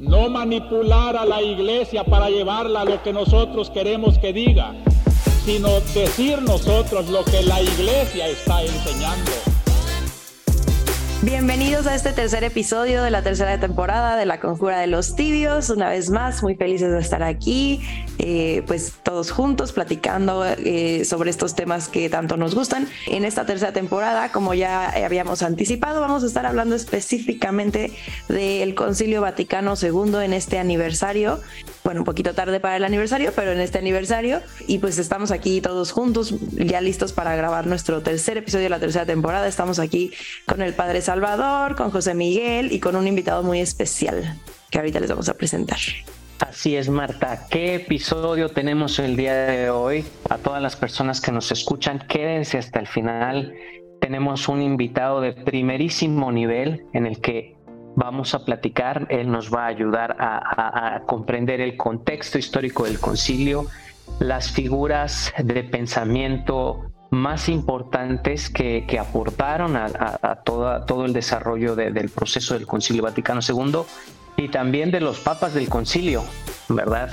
no manipular a la iglesia para llevarla a lo que nosotros queremos que diga, sino decir nosotros lo que la iglesia está enseñando. Bienvenidos a este tercer episodio de la tercera temporada de La Conjura de los Tibios. Una vez más, muy felices de estar aquí, eh, pues todos juntos platicando eh, sobre estos temas que tanto nos gustan. En esta tercera temporada, como ya habíamos anticipado, vamos a estar hablando específicamente del Concilio Vaticano II en este aniversario. Bueno, un poquito tarde para el aniversario, pero en este aniversario. Y pues estamos aquí todos juntos, ya listos para grabar nuestro tercer episodio de la tercera temporada. Estamos aquí con el Padre Salvador, con José Miguel y con un invitado muy especial que ahorita les vamos a presentar. Así es, Marta. ¿Qué episodio tenemos el día de hoy? A todas las personas que nos escuchan, quédense hasta el final. Tenemos un invitado de primerísimo nivel en el que vamos a platicar. Él nos va a ayudar a, comprender el contexto histórico del concilio, las figuras de pensamiento más importantes que, aportaron a, todo el desarrollo del proceso del Concilio Vaticano II y también de los papas del concilio, ¿verdad?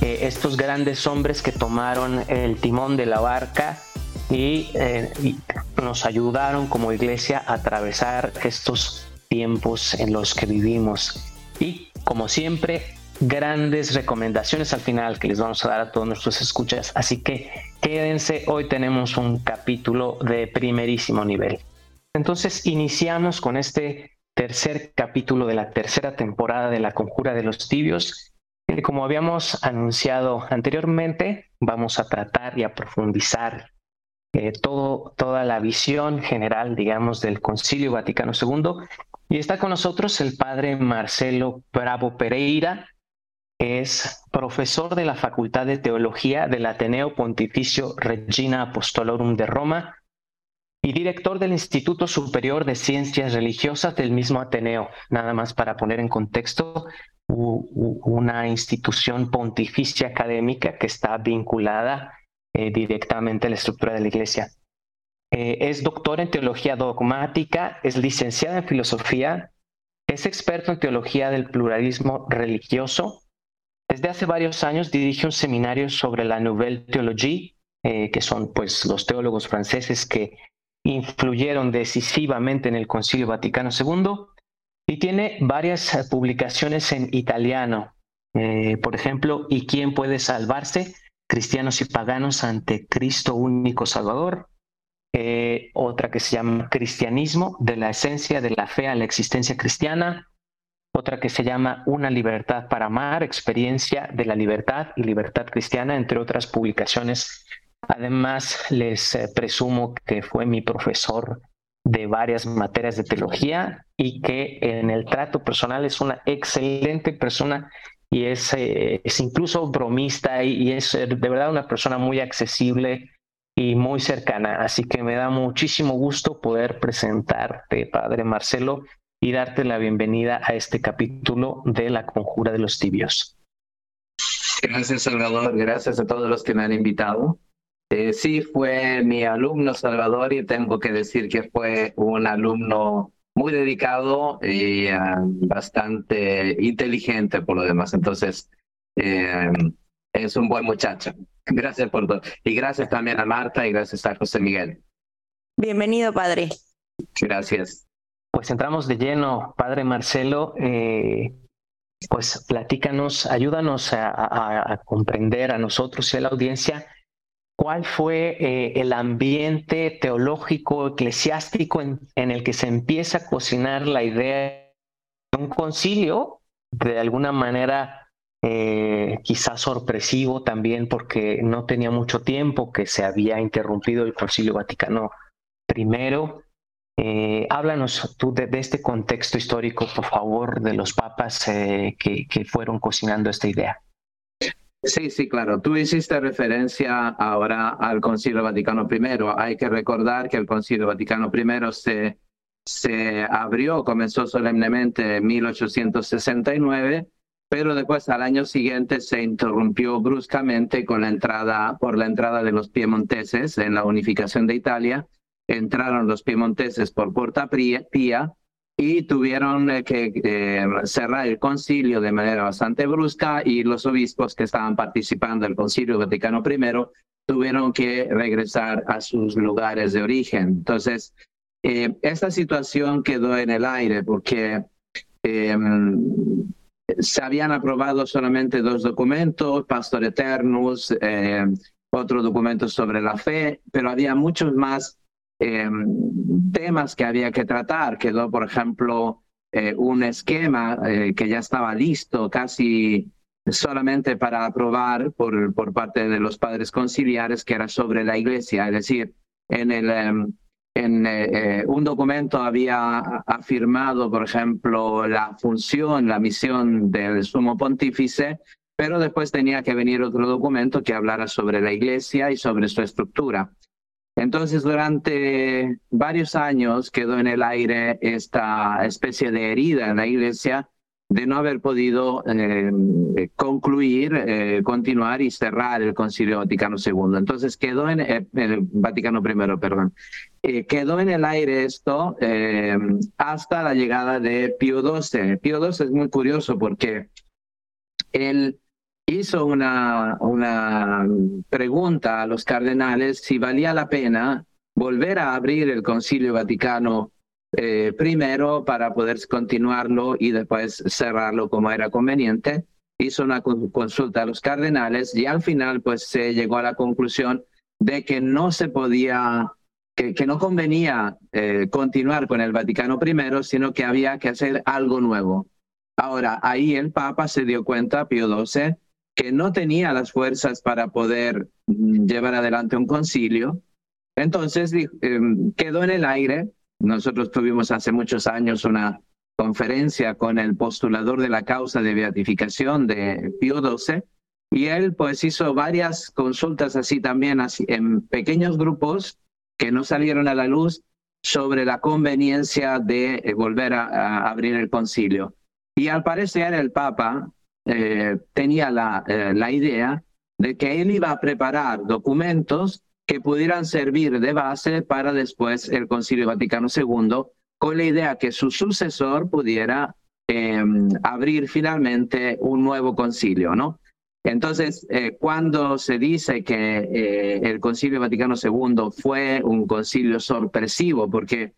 Eh, estos grandes hombres que tomaron el timón de la barca y, eh, y, nos ayudaron como iglesia a atravesar estos tiempos en los que vivimos. Y como siempre, grandes recomendaciones al final que les vamos a dar a todos nuestros escuchas. Así que quédense, hoy tenemos un capítulo de primerísimo nivel. Entonces iniciamos con este tercer capítulo de la tercera temporada de la Conjura de los Tibios. que como habíamos anunciado anteriormente, vamos a tratar y a profundizar eh, todo, toda la visión general, digamos, del Concilio Vaticano II. Y está con nosotros el padre Marcelo Bravo Pereira, es profesor de la Facultad de Teología del Ateneo Pontificio Regina Apostolorum de Roma y director del Instituto Superior de Ciencias Religiosas del mismo Ateneo. Nada más para poner en contexto, una institución pontificia académica que está vinculada eh, directamente a la estructura de la Iglesia. Eh, es doctor en teología dogmática, es licenciada en filosofía, es experto en teología del pluralismo religioso desde hace varios años dirige un seminario sobre la Nouvelle Théologie, eh, que son pues los teólogos franceses que influyeron decisivamente en el Concilio Vaticano II, y tiene varias eh, publicaciones en italiano. Eh, por ejemplo, ¿Y quién puede salvarse? Cristianos y paganos ante Cristo único Salvador. otra que se llama Cristianismo, de la esencia de la fe a la existencia cristiana otra que se llama Una libertad para amar, experiencia de la libertad y libertad cristiana, entre otras publicaciones. Además, les eh, presumo que fue mi profesor de varias materias de teología y que en el trato personal es una excelente persona y es, eh, es incluso bromista y, es eh, de verdad una persona muy accesible y muy cercana. Así que me da muchísimo gusto poder presentarte, Padre Marcelo, y darte la bienvenida a este capítulo de La Conjura de los Tibios. Gracias, Salvador. Gracias a todos los que me han invitado. Eh, sí, fue mi alumno Salvador y tengo que decir que fue un alumno muy dedicado y eh, bastante inteligente por lo demás. Entonces, eh, es un buen muchacho. Gracias por todo. Y gracias también a Marta y gracias a José Miguel. Bienvenido, padre. Gracias. Pues entramos de lleno, Padre Marcelo. Eh, pues platícanos, ayúdanos a, comprender a nosotros y a la audiencia cuál fue eh, el ambiente teológico, eclesiástico en, el que se empieza a cocinar la idea de un concilio, de alguna manera eh, quizás sorpresivo también porque no tenía mucho tiempo que se había interrumpido el concilio Vaticano I eh, háblanos tú de, este contexto histórico, por favor, de los papas eh, que, fueron cocinando esta idea. Sí, sí, claro. Tú hiciste referencia ahora al Concilio Vaticano I. Hay que recordar que el Concilio Vaticano I se, se abrió, comenzó solemnemente en 1869, pero después al año siguiente se interrumpió bruscamente con la entrada, por la entrada de los piemonteses en la unificación de Italia entraron los piemonteses por Porta Pía y tuvieron eh, que eh, cerrar el concilio de manera bastante brusca y los obispos que estaban participando del concilio Vaticano I tuvieron que regresar a sus lugares de origen. Entonces, eh, esta situación quedó en el aire porque em, se habían aprobado solamente dos documentos, Pastor Eternus, otro documento sobre la fe, pero había muchos más Em, temas que había que tratar. Quedó, por ejemplo, eh, un esquema eh, que ya estaba listo casi solamente para aprobar por, por parte de los padres conciliares, que era sobre la iglesia. Es decir, en, el, em, en eh, un documento había afirmado, por ejemplo, la función, la misión del sumo pontífice, pero después tenía que venir otro documento que hablara sobre la iglesia y sobre su estructura. Entonces, durante varios años quedó en el aire esta especie de herida en la iglesia de no haber podido eh, concluir, eh, continuar y cerrar el Concilio Vaticano II. Entonces quedó en eh, el Vaticano I, perdón. quedó en el aire esto hasta la llegada de Pío XII. Pío XII es muy curioso porque él hizo una, una pregunta a los cardenales si valía la pena volver a abrir el Concilio Vaticano eh, primero para poder continuarlo y después cerrarlo como era conveniente. Hizo una consulta a los cardenales y al final pues se llegó a la conclusión de que no se podía, que, que no convenía eh, continuar con el Vaticano primero, sino que había que hacer algo nuevo. Ahora, ahí el Papa se dio cuenta, Pío XII, que no tenía las fuerzas para poder mm, llevar adelante un concilio. Entonces em, quedó en el aire. Nosotros tuvimos hace muchos años una conferencia con el postulador de la causa de beatificación de Pío XII y él pues hizo varias consultas así también en pequeños grupos que no salieron a la luz sobre la conveniencia de eh, volver a abrir el concilio. Y al parecer el Papa eh, tenía la, eh, la idea de que él iba a preparar documentos que pudieran servir de base para después el Concilio Vaticano II, con la idea que su sucesor pudiera em, abrir finalmente un nuevo concilio, ¿no? Entonces, eh, cuando se dice que el Concilio Vaticano II fue un concilio sorpresivo, porque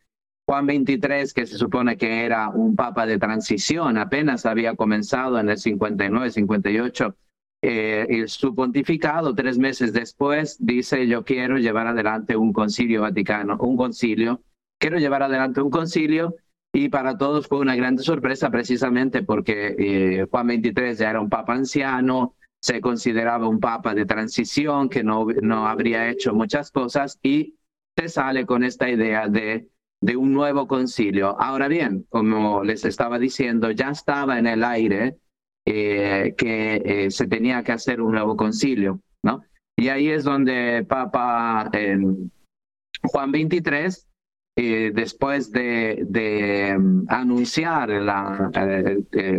Juan 23, que se supone que era un papa de transición, apenas había comenzado en el 59, 58 eh, su pontificado. Tres meses después dice, yo quiero llevar adelante un concilio vaticano, un concilio, quiero llevar adelante un concilio y para todos fue una gran sorpresa precisamente porque eh, Juan 23 ya era un papa anciano, se consideraba un papa de transición que no, no habría hecho muchas cosas y se sale con esta idea de de un nuevo concilio. Ahora bien, como les estaba diciendo, ya estaba en el aire eh, que eh, se tenía que hacer un nuevo concilio, ¿no? Y ahí es donde Papa Juan 23, eh, después de, mm, anunciar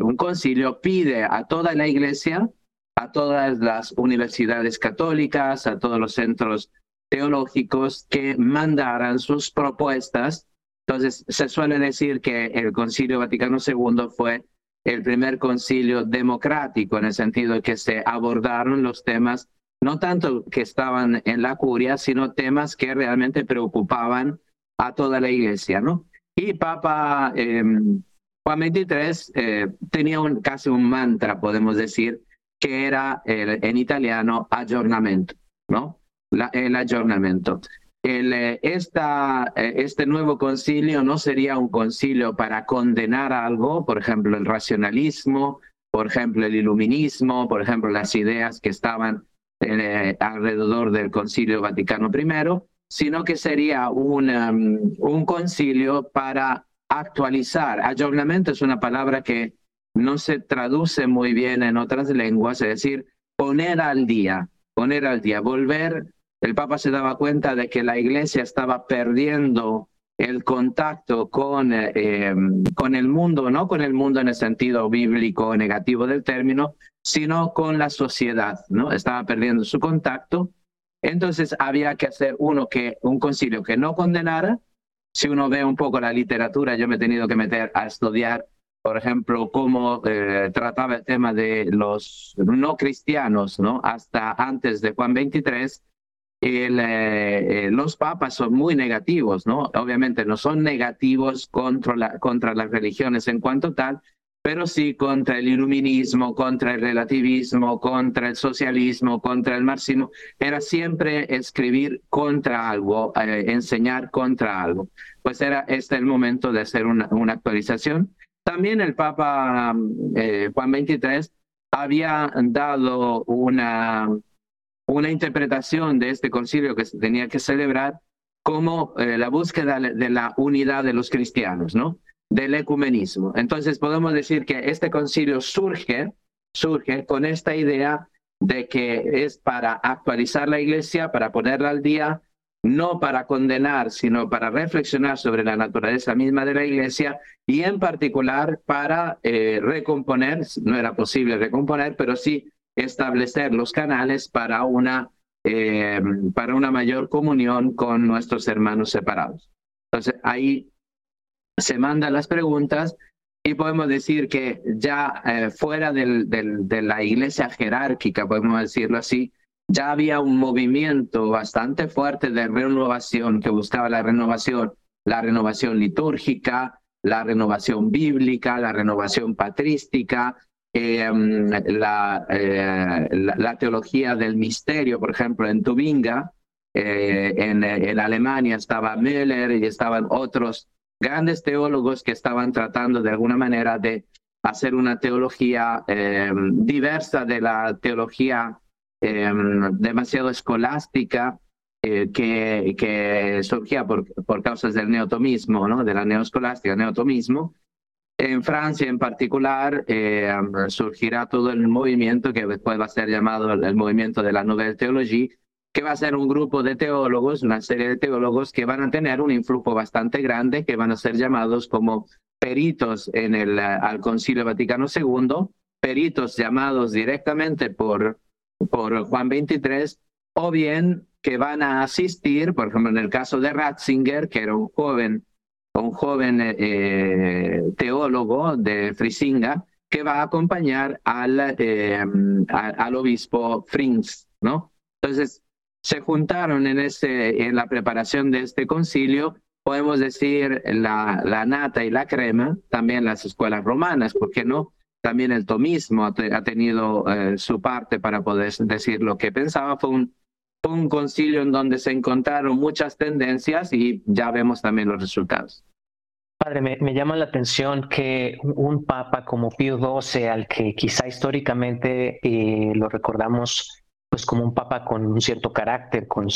un concilio, pide a toda la iglesia, a todas las universidades católicas, a todos los centros teológicos que mandaran sus propuestas entonces, se suele decir que el Concilio Vaticano II fue el primer concilio democrático en el sentido que se abordaron los temas, no tanto que estaban en la curia, sino temas que realmente preocupaban a toda la iglesia, ¿no? Y Papa em, Juan XXIII eh, tenía un, casi un mantra, podemos decir, que era el, en italiano aggiornamento, ¿no? La, el aggiornamento el, eh, esta, eh, este nuevo concilio no sería un concilio para condenar algo, por ejemplo, el racionalismo, por ejemplo, el iluminismo, por ejemplo, las ideas que estaban eh, alrededor del concilio Vaticano I, sino que sería un, um, un concilio para actualizar. Aggiornamento es una palabra que no se traduce muy bien en otras lenguas, es decir, poner al día, poner al día, volver el Papa se daba cuenta de que la iglesia estaba perdiendo el contacto con, eh, con el mundo, no con el mundo en el sentido bíblico negativo del término, sino con la sociedad, ¿no? Estaba perdiendo su contacto. Entonces había que hacer uno que, un concilio que no condenara, si uno ve un poco la literatura, yo me he tenido que meter a estudiar, por ejemplo, cómo eh, trataba el tema de los no cristianos, ¿no? Hasta antes de Juan 23, el, eh, eh, los papas son muy negativos, ¿no? Obviamente no son negativos contra, la, contra las religiones en cuanto tal, pero sí contra el iluminismo, contra el relativismo, contra el socialismo, contra el marxismo. Era siempre escribir contra algo, eh, enseñar contra algo. Pues era este el momento de hacer una, una actualización. También el Papa eh, Juan XXIII había dado una, una interpretación de este concilio que se tenía que celebrar como eh, la búsqueda de la unidad de los cristianos, ¿no? del ecumenismo. Entonces podemos decir que este concilio surge, surge con esta idea de que es para actualizar la iglesia, para ponerla al día, no para condenar, sino para reflexionar sobre la naturaleza misma de la iglesia y en particular para eh, recomponer, no era posible recomponer, pero sí establecer los canales para una, eh, para una mayor comunión con nuestros hermanos separados. Entonces ahí se mandan las preguntas y podemos decir que ya eh, fuera del, de la iglesia jerárquica, podemos decirlo así, ya había un movimiento bastante fuerte de renovación que buscaba la renovación, la renovación litúrgica, la renovación bíblica, la renovación patrística, em, eh, la, la, teología del misterio, por ejemplo, en Tubinga, eh, en, en, Alemania estaba Müller y estaban otros grandes teólogos que estaban tratando de alguna manera de hacer una teología eh, diversa de la teología eh, demasiado escolástica eh, que, que, surgía por, por causas del neotomismo, ¿no? de la neoscolástica, neotomismo. En Francia en particular surgirá todo el movimiento que después va a ser llamado el movimiento de la Nouvelle Théologie, que va a ser un grupo de teólogos, una serie de teólogos que van a tener un influjo bastante grande, que van a ser llamados como peritos en el, eh, al Concilio Vaticano II, peritos llamados directamente por, por Juan XXIII, o bien que van a asistir, por ejemplo, en el caso de Ratzinger, que era un joven, un joven eh, eh, teólogo de Frisinga, que va a acompañar al, al obispo Frings, ¿no? Entonces, se juntaron en, ese, en la preparación de este concilio, podemos decir, la, la nata y la crema, también las escuelas romanas, ¿por qué no? También el tomismo ha, tenido eh, su parte para poder decir lo que pensaba. Fue un, un concilio en donde se encontraron muchas tendencias y ya vemos también los resultados. Padre, me, llama la atención que un papa como Pío XII, al que quizá históricamente eh, lo recordamos pues como un papa con un cierto carácter, con,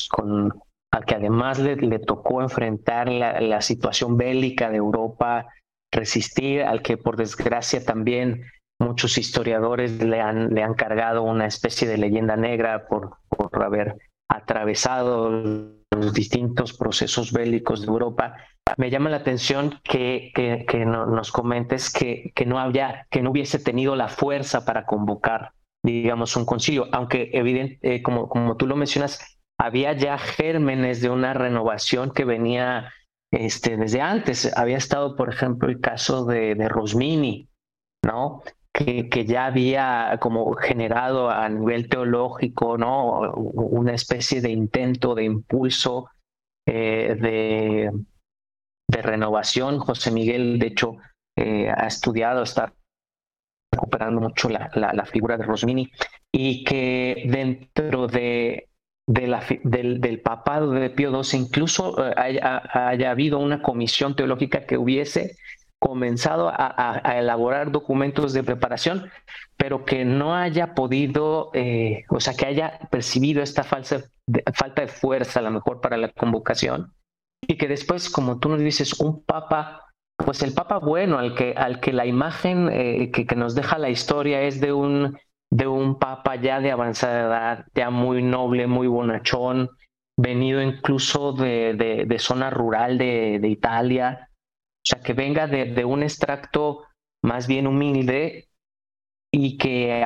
al que además le, le tocó enfrentar la, la, situación bélica de Europa, resistir, al que por desgracia también muchos historiadores le han, le han cargado una especie de leyenda negra por, por haber atravesado los distintos procesos bélicos de Europa. Me llama la atención que, que, no, nos comentes que, que, no había, que no hubiese tenido la fuerza para convocar digamos, un concilio, aunque evidente, eh, como, como tú lo mencionas, había ya gérmenes de una renovación que venía este, desde antes. Había estado, por ejemplo, el caso de, de Rosmini, ¿no? Que, ya había como generado a nivel teológico, ¿no? Una especie de intento, de impulso eh, de, de renovación. José Miguel, de hecho, eh, ha estudiado, está recuperando mucho la, la, figura de Rosmini y que dentro de, del, papado de Pío XII incluso eh, haya, haya, habido una comisión teológica que hubiese comenzado a, a, elaborar documentos de preparación, pero que no haya podido, eh, o sea, que haya percibido esta falsa, de, falta de fuerza a lo mejor para la convocación y que después, como tú nos dices, un papa pues el Papa bueno, al que, al que la imagen eh, que, que, nos deja la historia es de un, de un Papa ya de avanzada edad, ya muy noble, muy bonachón, venido incluso de, de, de zona rural de, Italia, o sea, que venga de, de un extracto más bien humilde y que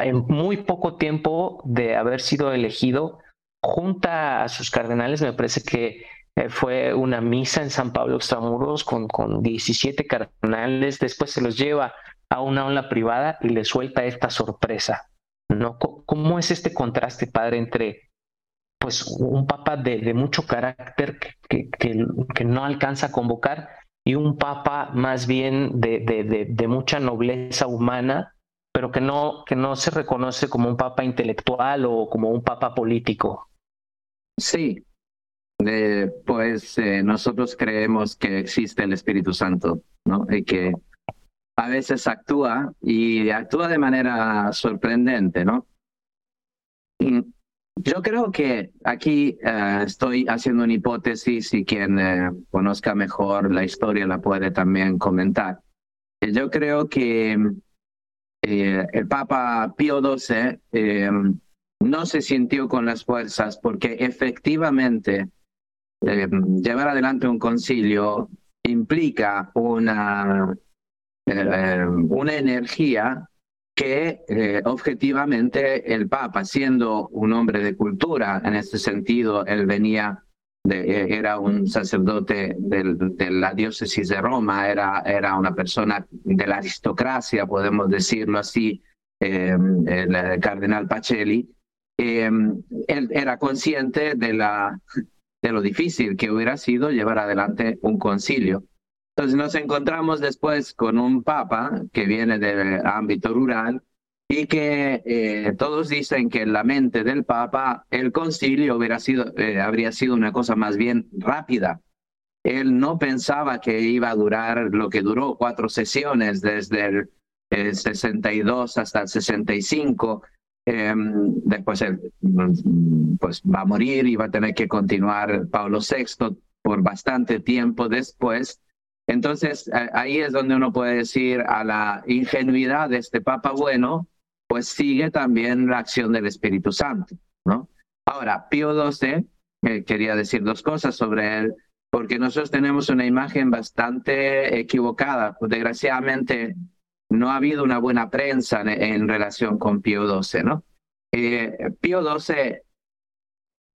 en muy poco tiempo de haber sido elegido, junta a sus cardenales, me parece que eh, fue una misa en San Pablo Extramuros con, con 17 cardenales, después se los lleva a una aula privada y le suelta esta sorpresa. ¿no? ¿Cómo es este contraste, padre, entre pues un papa de, mucho carácter que, que, no alcanza a convocar y un papa más bien de, de, mucha nobleza humana, pero que no, que no se reconoce como un papa intelectual o como un papa político? Sí, eh, pues eh, nosotros creemos que existe el Espíritu Santo, ¿no? Y que a veces actúa y actúa de manera sorprendente, ¿no? Yo creo que aquí eh, estoy haciendo una hipótesis y quien conozca mejor la historia la puede también comentar. Yo creo que el Papa Pío XII no se sintió con las fuerzas porque efectivamente eh, llevar adelante un concilio implica una, eh, una energía que eh, objetivamente el Papa, siendo un hombre de cultura, en este sentido, él venía, de, era un sacerdote de la diócesis de Roma, era, era una persona de la aristocracia, podemos decirlo así, el cardenal Pacelli, él era consciente de la de lo difícil que hubiera sido llevar adelante un concilio. Entonces nos encontramos después con un papa que viene del ámbito rural y que eh, todos dicen que en la mente del papa el concilio hubiera sido, eh, habría sido una cosa más bien rápida. Él no pensaba que iba a durar lo que duró, cuatro sesiones desde el, el 62 hasta el 65 Em, después él pues, va a morir y va a tener que continuar Pablo VI por bastante tiempo después. Entonces, ahí es donde uno puede decir a la ingenuidad de este Papa bueno, pues sigue también la acción del Espíritu Santo, ¿no? Ahora, Pío XII, eh, quería decir dos cosas sobre él, porque nosotros tenemos una imagen bastante equivocada. Pues, desgraciadamente, no ha habido una buena prensa en, relación con Pío XII, ¿no? Eh, Pío XII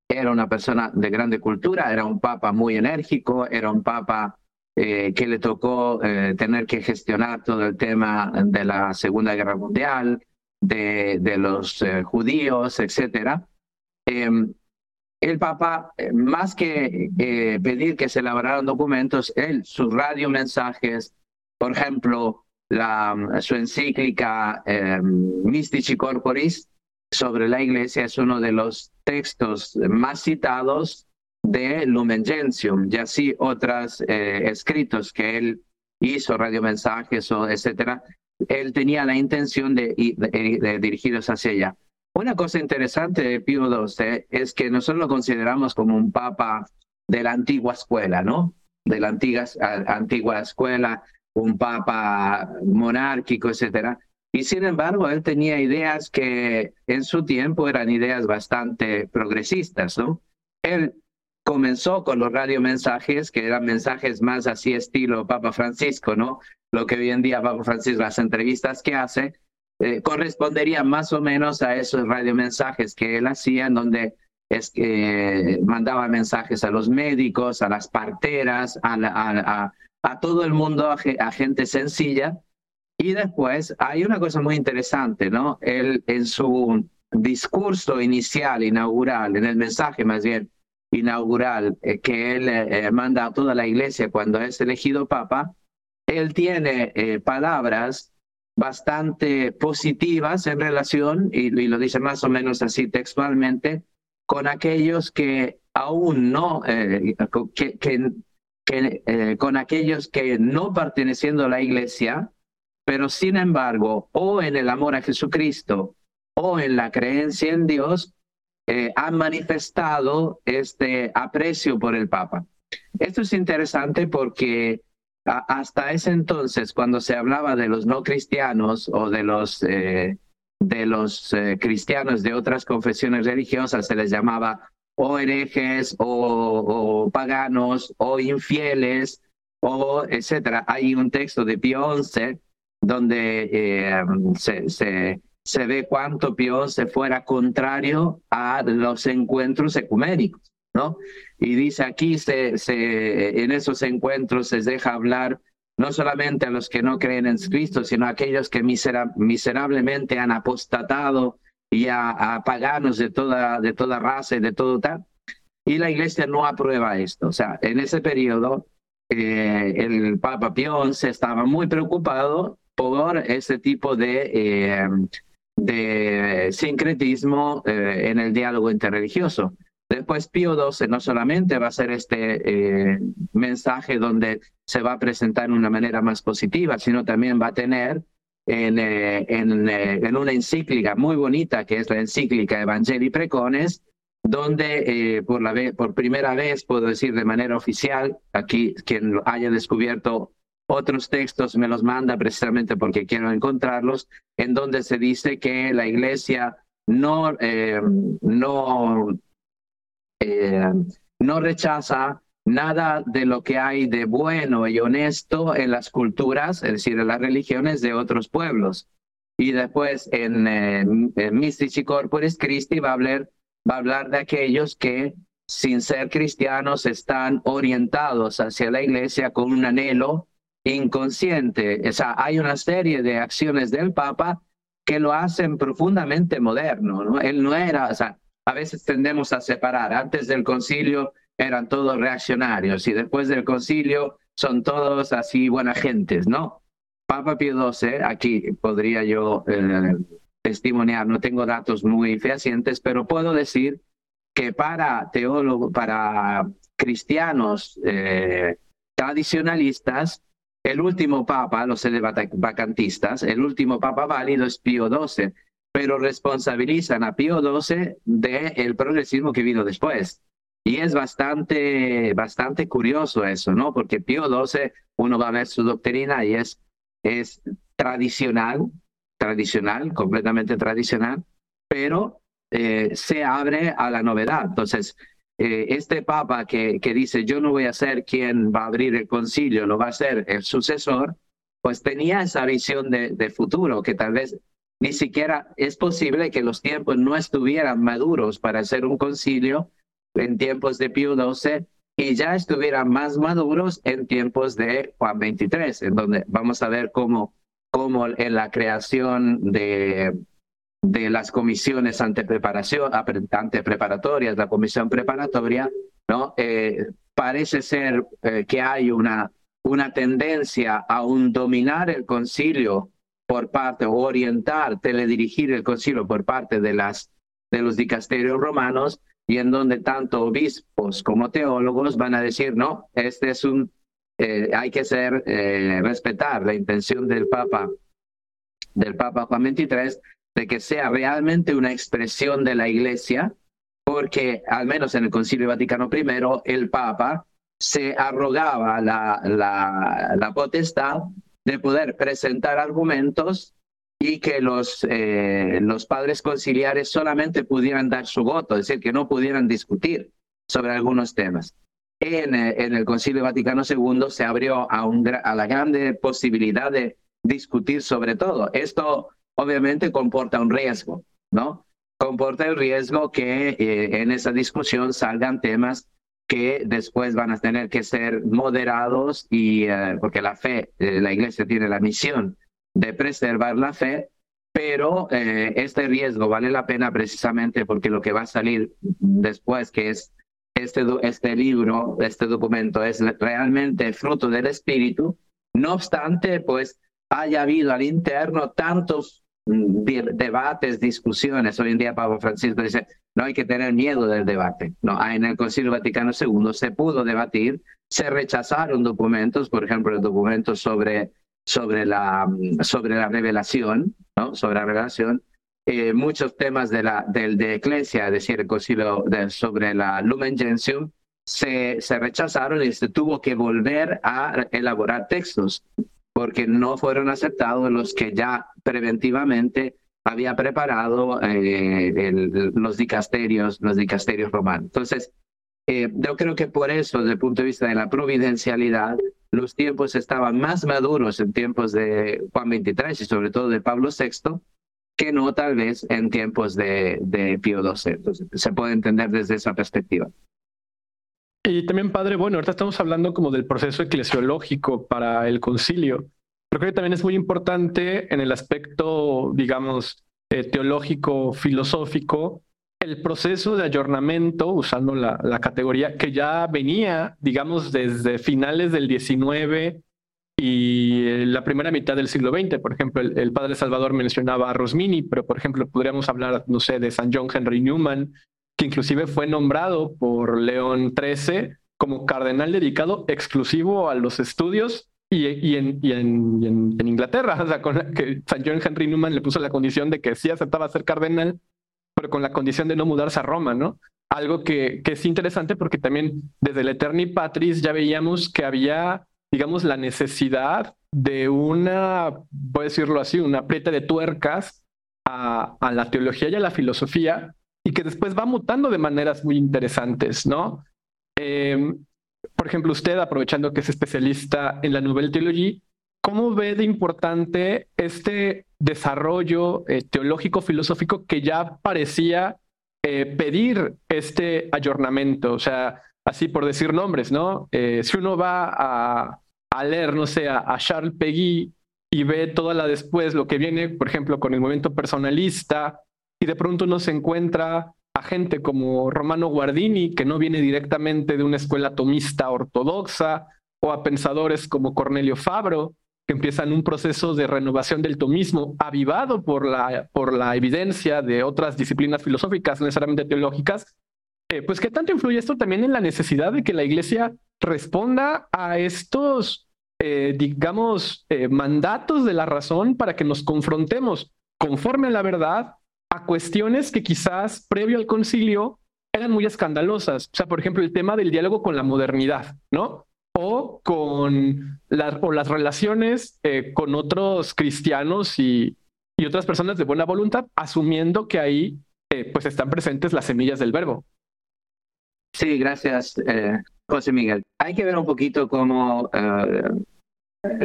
era una persona de grande cultura, era un papa muy enérgico, era un papa eh, que le tocó eh, tener que gestionar todo el tema de la Segunda Guerra Mundial, de, los judíos, etc. El Papa, más que pedir que se elaboraran documentos, él, sus radiomensajes, por ejemplo, la, su encíclica eh, Mystici Corporis sobre la iglesia es uno de los textos más citados de Lumen Gentium, y así otros eh, escritos que él hizo, radiomensajes o etcétera, él tenía la intención de, de, dirigirlos hacia allá. Una cosa interesante de Pío XII es que nosotros lo consideramos como un papa de la antigua escuela, ¿no? De la antigua, antigua escuela, un papa monárquico, etcétera. Y sin embargo, él tenía ideas que en su tiempo eran ideas bastante progresistas, ¿no? Él comenzó con los radiomensajes, que eran mensajes más así estilo Papa Francisco, ¿no? Lo que hoy en día Papa Francisco, las entrevistas que hace, eh, corresponderían más o menos a esos radiomensajes que él hacía, en donde es que mandaba mensajes a los médicos, a las parteras, a, a, a todo el mundo, a, gente sencilla. Y después hay una cosa muy interesante, ¿no? Él en su discurso inicial, inaugural, en el mensaje más bien inaugural eh, que él eh, manda a toda la iglesia cuando es elegido papa, él tiene eh, palabras bastante positivas en relación, y, lo dice más o menos así textualmente, con aquellos que aún no, que, que, que, eh, con aquellos que no perteneciendo a la iglesia, pero sin embargo, o en el amor a Jesucristo o en la creencia en Dios, eh, han manifestado este aprecio por el Papa. Esto es interesante porque hasta ese entonces, cuando se hablaba de los no cristianos o de los, eh, de los cristianos de otras confesiones religiosas, se les llamaba o herejes o, paganos o infieles o etcétera. Hay un texto de Pío XI donde eh, se, se, se, ve cuánto Pío XI fuera contrario a los encuentros ecuménicos. ¿no? Y dice aquí, se, se, en esos encuentros se deja hablar no solamente a los que no creen en Cristo, sino a aquellos que miserablemente han apostatado y a, paganos de toda, de toda raza y de todo tal. Y la iglesia no aprueba esto. O sea, en ese periodo, eh, el Papa Pío XI estaba muy preocupado por ese tipo de, eh, de sincretismo eh, en el diálogo interreligioso. Después Pío XII no solamente va a ser este mensaje donde se va a presentar de una manera más positiva, sino también va a tener en, en, en, una encíclica muy bonita, que es la encíclica Evangelii Precones, donde por, la por primera vez, puedo decir de manera oficial, aquí quien haya descubierto otros textos me los manda precisamente porque quiero encontrarlos, en donde se dice que la iglesia no, eh, no, eh, no rechaza nada de lo que hay de bueno y honesto en las culturas, es decir, en las religiones de otros pueblos. Y después en, eh, en Mystici Corporis Christi va a, hablar, va a hablar de aquellos que sin ser cristianos están orientados hacia la iglesia con un anhelo inconsciente. O sea, hay una serie de acciones del Papa que lo hacen profundamente moderno. ¿no? Él no era, o sea, a veces tendemos a separar. Antes del concilio eran todos reaccionarios y después del concilio son todos así buenas gentes, ¿no? Papa Pío XII, aquí podría yo eh, testimoniar, no tengo datos muy fehacientes, pero puedo decir que para teólogos, para cristianos eh, tradicionalistas, el último papa, los vacantistas, el último papa válido es Pío XII, pero responsabilizan a Pío XII del progresismo que vino después. Y es bastante, bastante curioso eso, ¿no? Porque Pío XII, uno va a ver su doctrina y es, es tradicional, tradicional, completamente tradicional, pero eh, se abre a la novedad. Entonces, eh, este papa que, que dice yo no voy a ser quien va a abrir el concilio, lo va a ser el sucesor, pues tenía esa visión de, de futuro que tal vez ni siquiera es posible que los tiempos no estuvieran maduros para hacer un concilio en tiempos de Pío XII y ya estuvieran más maduros en tiempos de Juan XXIII, en donde vamos a ver cómo, cómo en la creación de, de las comisiones ante preparatorias, la comisión preparatoria, ¿no? Eh, parece ser eh, que hay una, una tendencia a un dominar el concilio por parte, o orientar, teledirigir el concilio por parte de, las, de los dicasterios romanos, y en donde tanto obispos como teólogos van a decir, no, este es un, eh, hay que ser, respetar la intención del Papa, del Papa Juan XXIII, de que sea realmente una expresión de la Iglesia, porque al menos en el Concilio Vaticano I, el Papa se arrogaba la, la, la potestad de poder presentar argumentos y que los, eh, los padres conciliares solamente pudieran dar su voto, es decir, que no pudieran discutir sobre algunos temas. En, eh, en el Concilio Vaticano II se abrió a, un, a la grande posibilidad de discutir sobre todo. Esto obviamente comporta un riesgo, ¿no? Comporta el riesgo que eh, en esa discusión salgan temas que después van a tener que ser moderados y eh, porque la fe, eh, la iglesia tiene la misión de preservar la fe, pero este riesgo vale la pena precisamente porque lo que va a salir después, que es este, este libro, este documento, es realmente fruto del espíritu. No obstante, pues haya habido al interno tantos debates, discusiones. Hoy en día Pablo Francisco dice, no hay que tener miedo del debate. No, en el Concilio Vaticano II se pudo debatir, se rechazaron documentos, por ejemplo, el documento sobre, sobre, la, sobre la revelación, ¿no? sobre la revelación, eh, muchos temas de la del de Eclesia, es decir, el concilio de, sobre la Lumen Gentium, se, se rechazaron y se tuvo que volver a elaborar textos porque no fueron aceptados los que ya preventivamente había preparado eh, los dicasterios, los dicasterios romanos. Entonces, eh, yo creo que por eso, desde el punto de vista de la providencialidad, los tiempos estaban más maduros en tiempos de Juan XXIII y sobre todo de Pablo VI, que no tal vez en tiempos de, de Pío XII. Entonces, se puede entender desde esa perspectiva. Y también, padre, bueno, ahorita estamos hablando como del proceso eclesiológico para el concilio. Pero creo que también es muy importante en el aspecto, digamos, eh, teológico, filosófico, el proceso de ayornamiento, usando la, categoría que ya venía, digamos, desde finales del 19 y la primera mitad del siglo XX. Por ejemplo, el, el, padre Salvador mencionaba a Rosmini, pero por ejemplo, podríamos hablar, no sé, de San John Henry Newman, que inclusive fue nombrado por León XIII como cardenal dedicado exclusivo a los estudios y, y, en, y, en, en, Inglaterra, o sea, con que San John Henry Newman le puso la condición de que sí aceptaba ser cardenal, pero con la condición de no mudarse a Roma, ¿no? Algo que, que es interesante porque también desde el Eterni Patris ya veíamos que había, digamos, la necesidad de una, a decirlo así, una aprieta de tuercas a, a la teología y a la filosofía y que después va mutando de maneras muy interesantes, ¿no? Eh, por ejemplo, usted, aprovechando que es especialista en la Nouvelle Théologie, ¿cómo ve de importante este desarrollo eh, teológico filosófico que ya parecía eh, pedir este ayornamiento? O sea, así por decir nombres, ¿no? Eh, si uno va a, a leer, no sé, a, Charles Peguy y ve toda la después, lo que viene, por ejemplo, con el movimiento personalista, y de pronto uno se encuentra a gente como Romano Guardini, que no viene directamente de una escuela tomista ortodoxa, o a pensadores como Cornelio Fabro, que empiezan un proceso de renovación del tomismo avivado por la, por la evidencia de otras disciplinas filosóficas, necesariamente teológicas, eh, pues qué tanto influye esto también en la necesidad de que la iglesia responda a estos, eh, digamos, eh, mandatos de la razón para que nos confrontemos conforme a la verdad a cuestiones que quizás previo al concilio eran muy escandalosas. O sea, por ejemplo, el tema del diálogo con la modernidad, ¿no? O con las, o las relaciones eh, con otros cristianos y, y, otras personas de buena voluntad, asumiendo que ahí eh, pues están presentes las semillas del verbo. Sí, gracias, eh, José Miguel. Hay que ver un poquito cómo,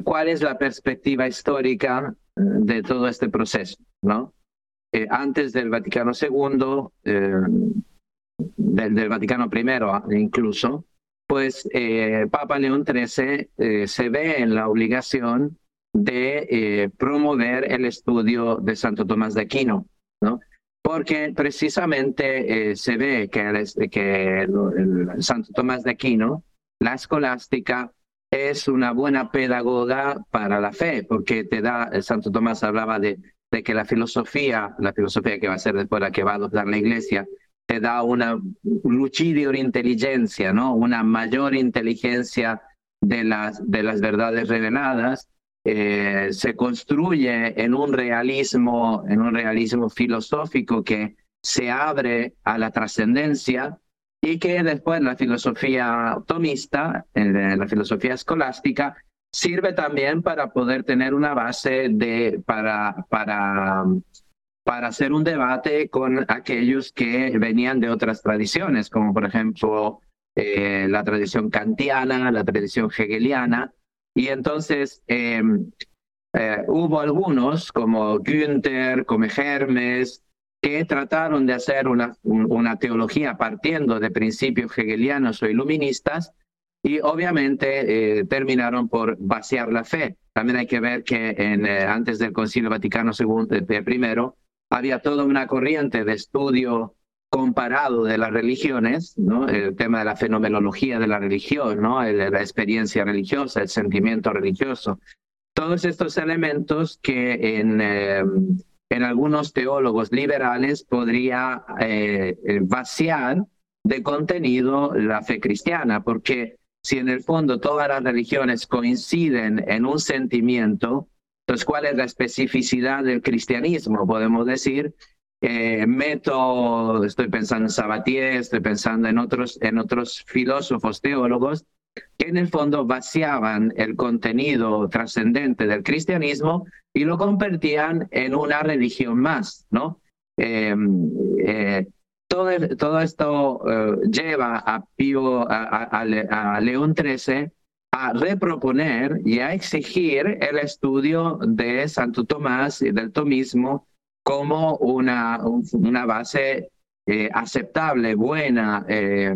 cuál es la perspectiva histórica de todo este proceso, ¿no? Eh, antes del Vaticano II, eh, del, del, Vaticano I incluso, pues eh, Papa León XIII eh, se ve en la obligación de promover el estudio de Santo Tomás de Aquino, ¿no? Porque precisamente se ve que, el, que el, el Santo Tomás de Aquino, la escolástica, es una buena pedagoga para la fe, porque te da, Santo Tomás hablaba de de que la filosofía, la filosofía que va a ser después la que va a adoptar la iglesia, te da una lucidor inteligencia, ¿no? Una mayor inteligencia de las, de las verdades reveladas, eh, se construye en un realismo, en un realismo filosófico que se abre a la trascendencia y que después la filosofía tomista, la filosofía escolástica, sirve también para poder tener una base de, para, para, para hacer un debate con aquellos que venían de otras tradiciones, como por ejemplo eh, la tradición kantiana, la tradición hegeliana. Y entonces eh, eh, hubo algunos, como Günther, como Hermes, que trataron de hacer una, una teología partiendo de principios hegelianos o iluministas, y obviamente eh, terminaron por vaciar la fe. También hay que ver que en, eh, antes del Concilio Vaticano II, eh, primero, había toda una corriente de estudio comparado de las religiones, ¿no? el tema de la fenomenología de la religión, ¿no? La experiencia religiosa, el sentimiento religioso. Todos estos elementos que en, eh, en algunos teólogos liberales podría eh, vaciar de contenido la fe cristiana, porque si en el fondo todas las religiones coinciden en un sentimiento, entonces, ¿cuál es la especificidad del cristianismo? Podemos decir, eh, meto, estoy pensando en Sabatier, estoy pensando en otros, en otros filósofos teólogos, que en el fondo vaciaban el contenido trascendente del cristianismo y lo convertían en una religión más, ¿no? Eh, eh, todo, esto uh, lleva a León XIII a reproponer y a exigir el estudio de Santo Tomás y del tomismo como una, una base eh, aceptable, buena, eh,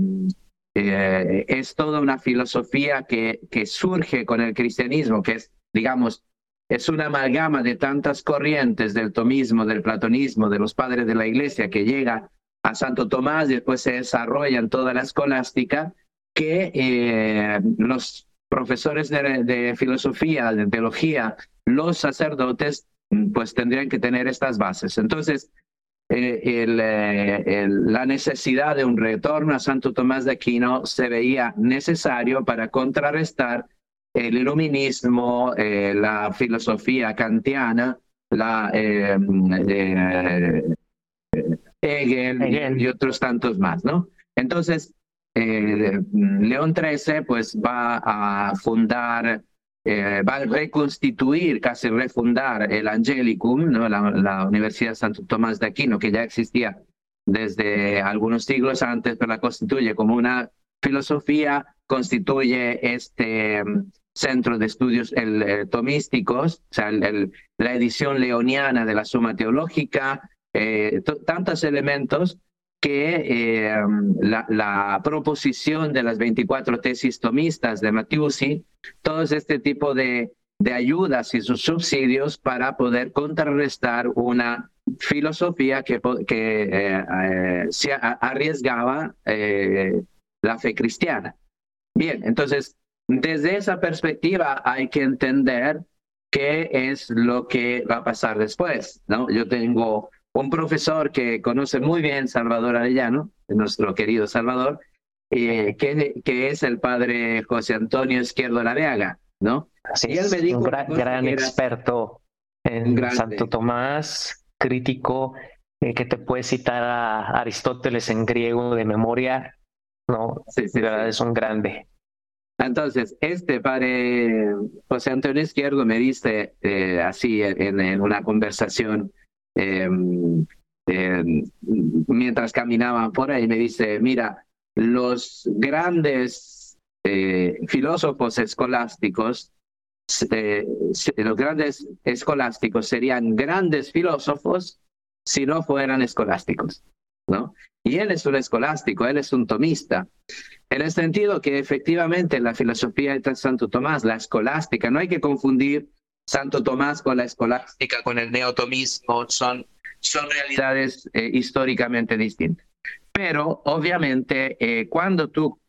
eh, es toda una filosofía que, que surge con el cristianismo, que es, digamos, es una amalgama de tantas corrientes del tomismo, del platonismo, de los padres de la iglesia que llega a Santo Tomás después se desarrolla en toda la escolástica, que eh, los profesores de, filosofía, de teología, los sacerdotes, pues tendrían que tener estas bases. Entonces, eh, eh, la necesidad de un retorno a Santo Tomás de Aquino se veía necesario para contrarrestar el iluminismo, la filosofía kantiana, la Hegel, y otros tantos más, ¿no? Entonces, León XIII pues va a fundar eh, va a reconstituir, casi refundar el Angelicum, ¿no? la, Universidad Santo Tomás de Aquino, que ya existía desde algunos siglos antes, pero la constituye como una filosofía, constituye este mm, centro de estudios el, tomísticos, o sea, la edición leoniana de la Suma Teológica, eh, tantos elementos que eh, la, proposición de las 24 tesis tomistas de Matiusi, todo este tipo de, de ayudas y sus subsidios para poder contrarrestar una filosofía que, que eh, eh, se arriesgaba la fe cristiana. Bien, entonces, desde esa perspectiva hay que entender qué es lo que va a pasar después. ¿no? Yo tengo un profesor que conoce muy bien Salvador Arellano, nuestro querido Salvador, eh, que, que, es el padre José Antonio Izquierdo Lareaga, ¿no? Así y él me dijo un gran, experto en Santo Tomás, crítico, eh, que te puede citar a Aristóteles en griego de memoria, ¿no? Sí, de verdad es un grande. Entonces, este padre José Antonio Izquierdo me dice eh, así en, en, una conversación, Em, em, mientras caminaban por ahí, me dice, mira, los grandes eh, filósofos escolásticos, eh, los grandes escolásticos serían grandes filósofos si no fueran escolásticos, ¿no? Y él es un escolástico, él es un tomista, en el sentido que efectivamente la filosofía de Santo Tomás, la escolástica, no hay que confundir Santo Tomás con la escolástica, con el neotomismo, son, son realidades eh, históricamente distintas. Pero obviamente eh, cuando tú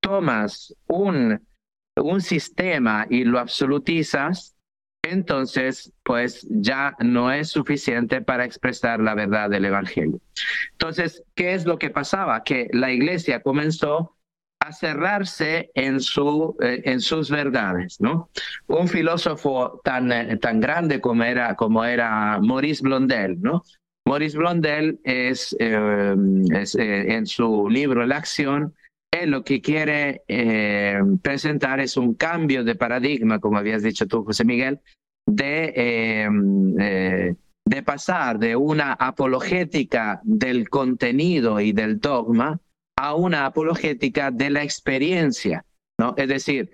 tomas un, un sistema y lo absolutizas, entonces pues ya no es suficiente para expresar la verdad del Evangelio. Entonces, ¿qué es lo que pasaba? Que la iglesia comenzó a cerrarse en, su, eh, en sus verdades. ¿no? Un filósofo tan, eh, tan grande como era, como era Maurice Blondel, ¿no? Maurice Blondel es, eh, en su libro La acción, él lo que quiere presentar es un cambio de paradigma, como habías dicho tú, José Miguel, de, de pasar de una apologética del contenido y del dogma a una apologética de la experiencia, ¿no? Es decir,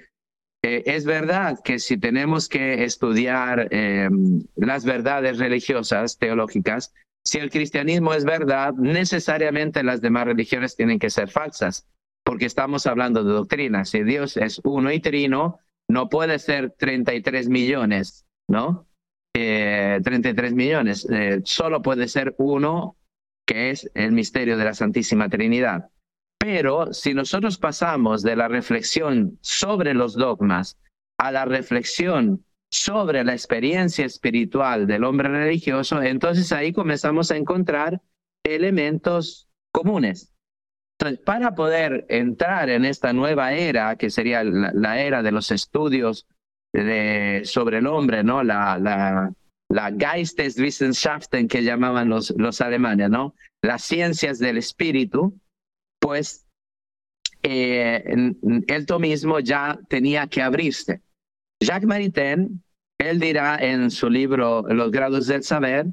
es verdad que si tenemos que estudiar em, las verdades religiosas, teológicas, si el cristianismo es verdad, necesariamente las demás religiones tienen que ser falsas, porque estamos hablando de doctrina. Si Dios es uno y trino, no puede ser 33 millones, ¿no? 33 eh, millones, eh, solo puede ser uno, que es el misterio de la Santísima Trinidad. Pero si nosotros pasamos de la reflexión sobre los dogmas a la reflexión sobre la experiencia espiritual del hombre religioso, entonces ahí comenzamos a encontrar elementos comunes. Entonces, para poder entrar en esta nueva era, que sería la, era de los estudios sobre el hombre, ¿no? La, la, la Geisteswissenschaften que llamaban los, los alemanes, ¿no? Las ciencias del espíritu, pues eh, el tomismo ya tenía que abrirse. Jacques Maritain, él dirá en su libro Los grados del saber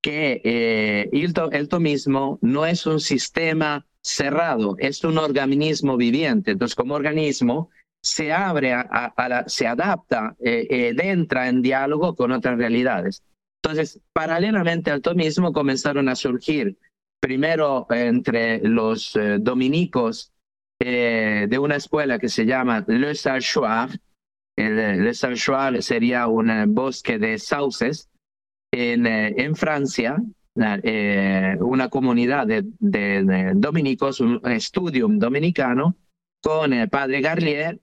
que eh, el, tomismo no es un sistema cerrado, es un organismo viviente. Entonces, como organismo, se abre, a, se adapta, eh, entra en diálogo con otras realidades. Entonces, paralelamente al tomismo comenzaron a surgir primero entre los eh, dominicos eh, de una escuela que se llama Le Sarchoir. Le Sarchoir sería un bosque de sauces en, en Francia, una comunidad de, de, dominicos, un estudium dominicano, con el padre Garlier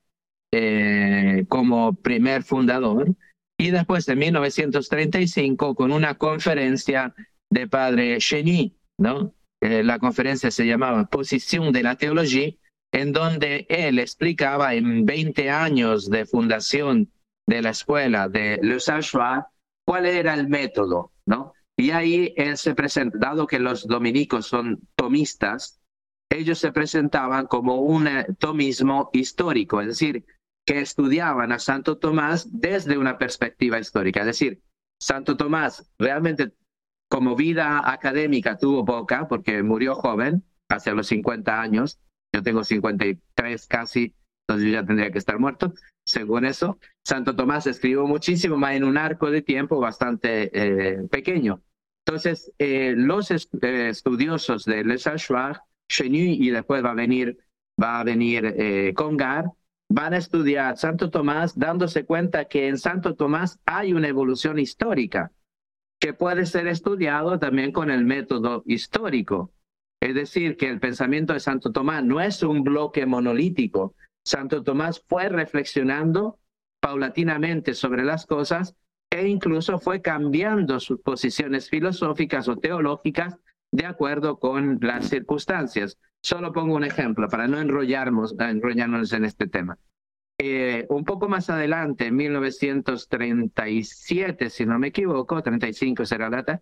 como primer fundador. Y después en 1935 con una conferencia de padre Cheny, ¿no? Eh, la conferencia se llamaba Posición de la Teología, en donde él explicaba en 20 años de fundación de la escuela de Le Sachois cuál era el método, ¿no? Y ahí él se presenta, dado que los dominicos son tomistas, ellos se presentaban como un tomismo histórico, es decir, que estudiaban a Santo Tomás desde una perspectiva histórica. Es decir, Santo Tomás realmente como vida académica tuvo poca porque murió joven, hacia los 50 años. Yo tengo 53 casi, entonces yo ya tendría que estar muerto. Según eso, Santo Tomás escribió muchísimo, más en un arco de tiempo bastante eh, pequeño. Entonces, eh, los eh, estudiosos de Le Sachoir, Chenu y después va a venir, va a venir Congar, van a estudiar Santo Tomás dándose cuenta que en Santo Tomás hay una evolución histórica que puede ser estudiado también con el método histórico. Es decir, que el pensamiento de Santo Tomás no es un bloque monolítico. Santo Tomás fue reflexionando paulatinamente sobre las cosas e incluso fue cambiando sus posiciones filosóficas o teológicas de acuerdo con las circunstancias. Solo pongo un ejemplo para no enrollarnos, enrollarnos en este tema. Eh, un poco más adelante, en 1937, si no me equivoco, 35 será la data,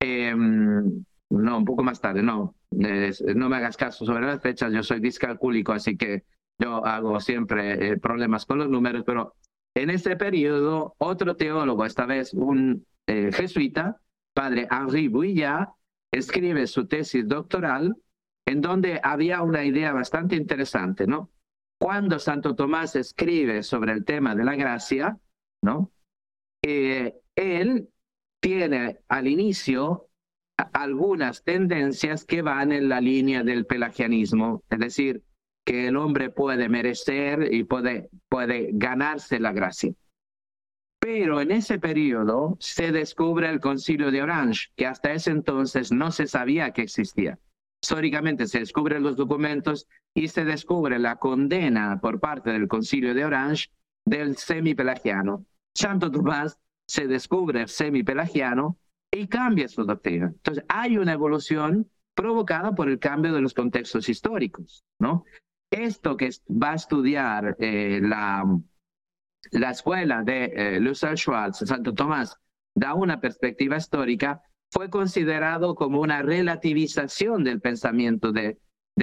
em, no, un poco más tarde, no, no me hagas caso sobre las fechas, yo soy discalcúlico, así que yo hago siempre eh, problemas con los números, pero en ese periodo, otro teólogo, esta vez un eh, jesuita, padre Henri Bouillat, escribe su tesis doctoral en donde había una idea bastante interesante, ¿no? Cuando Santo Tomás escribe sobre el tema de la gracia, ¿no? Eh, él tiene al inicio algunas tendencias que van en la línea del pelagianismo, es decir, que el hombre puede merecer y puede, puede ganarse la gracia. Pero en ese periodo se descubre el concilio de Orange, que hasta ese entonces no se sabía que existía. Históricamente se descubren los documentos y se descubre la condena por parte del concilio de Orange del semipelagiano. Santo Tomás se descubre semipelagiano y cambia su doctrina. Entonces hay una evolución provocada por el cambio de los contextos históricos, ¿no? Esto que va a estudiar eh, la, la escuela de eh, Luther Schwartz, Santo Tomás, da una perspectiva histórica, fue considerado como una relativización del pensamiento de,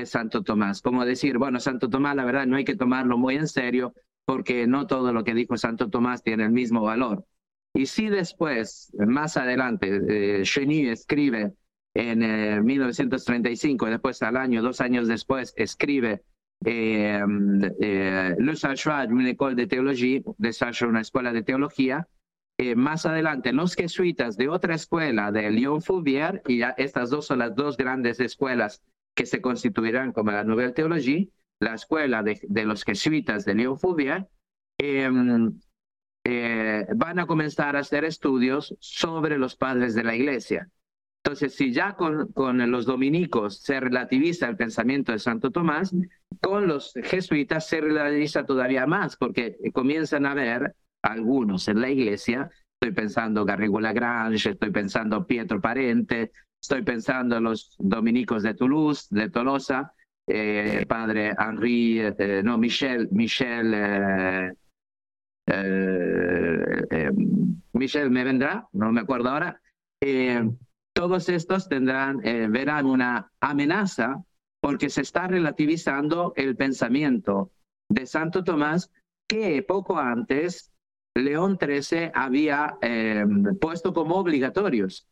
Santo Tomás, como decir, bueno, Santo Tomás, la verdad, no hay que tomarlo muy en serio porque no todo lo que dijo Santo Tomás tiene el mismo valor. Y si después, más adelante, eh, Cheny escribe en 1935, eh, después al año, dos años después, escribe eh, eh, Le escuela de teología, de una escuela de teología, eh, más adelante, los jesuitas de otra escuela de Lyon Fouvier, y estas dos son las dos grandes escuelas que se constituirán como la Nouvelle Théologie, la escuela de, los jesuitas de Lyon Fouvier, em, eh, van a comenzar a hacer estudios sobre los padres de la iglesia. Entonces, si ya con, los dominicos se relativiza el pensamiento de Santo Tomás, con los jesuitas se relativiza todavía más, porque comienzan a ver algunos en la iglesia. Estoy pensando Garrigou Lagrange, estoy pensando Pietro Parente, estoy pensando en los dominicos de Toulouse, de Tolosa, eh, padre Henri, eh, no, Michel, Michel, eh, eh, Michel me vendrá, no me acuerdo ahora. todos estos tendrán, verán una amenaza porque se está relativizando el pensamiento de Santo Tomás que poco antes León XIII había em, puesto como obligatorios.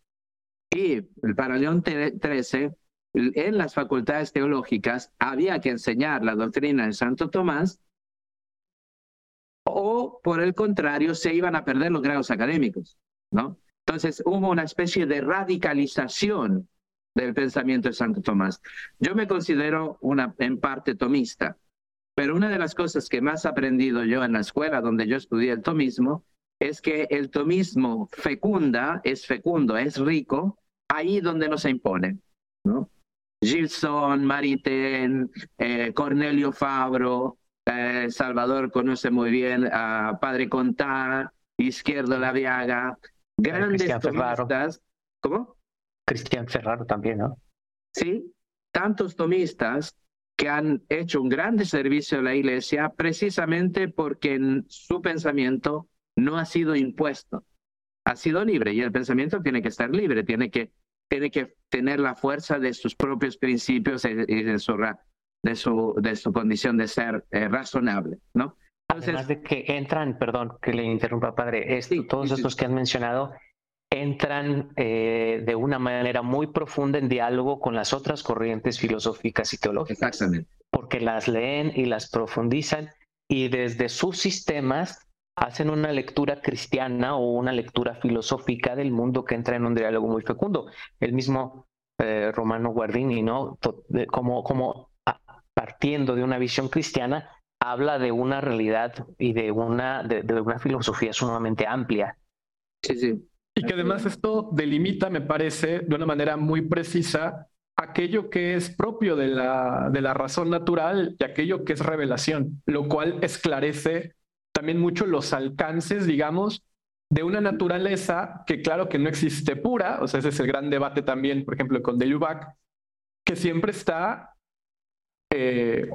Y para León XIII, en las facultades teológicas, había que enseñar la doctrina de Santo Tomás o, por el contrario, se iban a perder los grados académicos, ¿no? Entonces hubo una especie de radicalización del pensamiento de Santo Tomás. Yo me considero una, en parte tomista, pero una de las cosas que más he aprendido yo en la escuela donde yo estudié el tomismo es que el tomismo fecunda, es fecundo, es rico, ahí donde no se impone. ¿no? Gilson, Maritain, eh, Cornelio Fabro, eh, Salvador conoce muy bien a Padre Contá, Izquierdo Laviaga, grandes tomistas. ¿Cómo? Cristian Ferraro también, ¿no? Sí, tantos tomistas que han hecho un grande servicio a la iglesia precisamente porque en su pensamiento no ha sido impuesto, ha sido libre y el pensamiento tiene que estar libre, tiene que, tiene que tener la fuerza de sus propios principios y de su, de su, de su condición de ser eh, razonable, ¿no? Además de que entran, perdón que le interrumpa, padre, todos estos que han mencionado entran eh, de una manera muy profunda en diálogo con las otras corrientes filosóficas y teológicas. Exactamente. Porque las leen y las profundizan y desde sus sistemas hacen una lectura cristiana o una lectura filosófica del mundo que entra en un diálogo muy fecundo. El mismo eh, Romano Guardini, ¿no? Como, como partiendo de una visión cristiana, habla de una realidad y de una, de, de una filosofía sumamente amplia. Sí, sí. Y que además esto delimita, me parece, de una manera muy precisa aquello que es propio de la, de la razón natural y aquello que es revelación, lo cual esclarece también mucho los alcances, digamos, de una naturaleza que claro que no existe pura, o sea, ese es el gran debate también, por ejemplo, con Delubac, que siempre está, eh,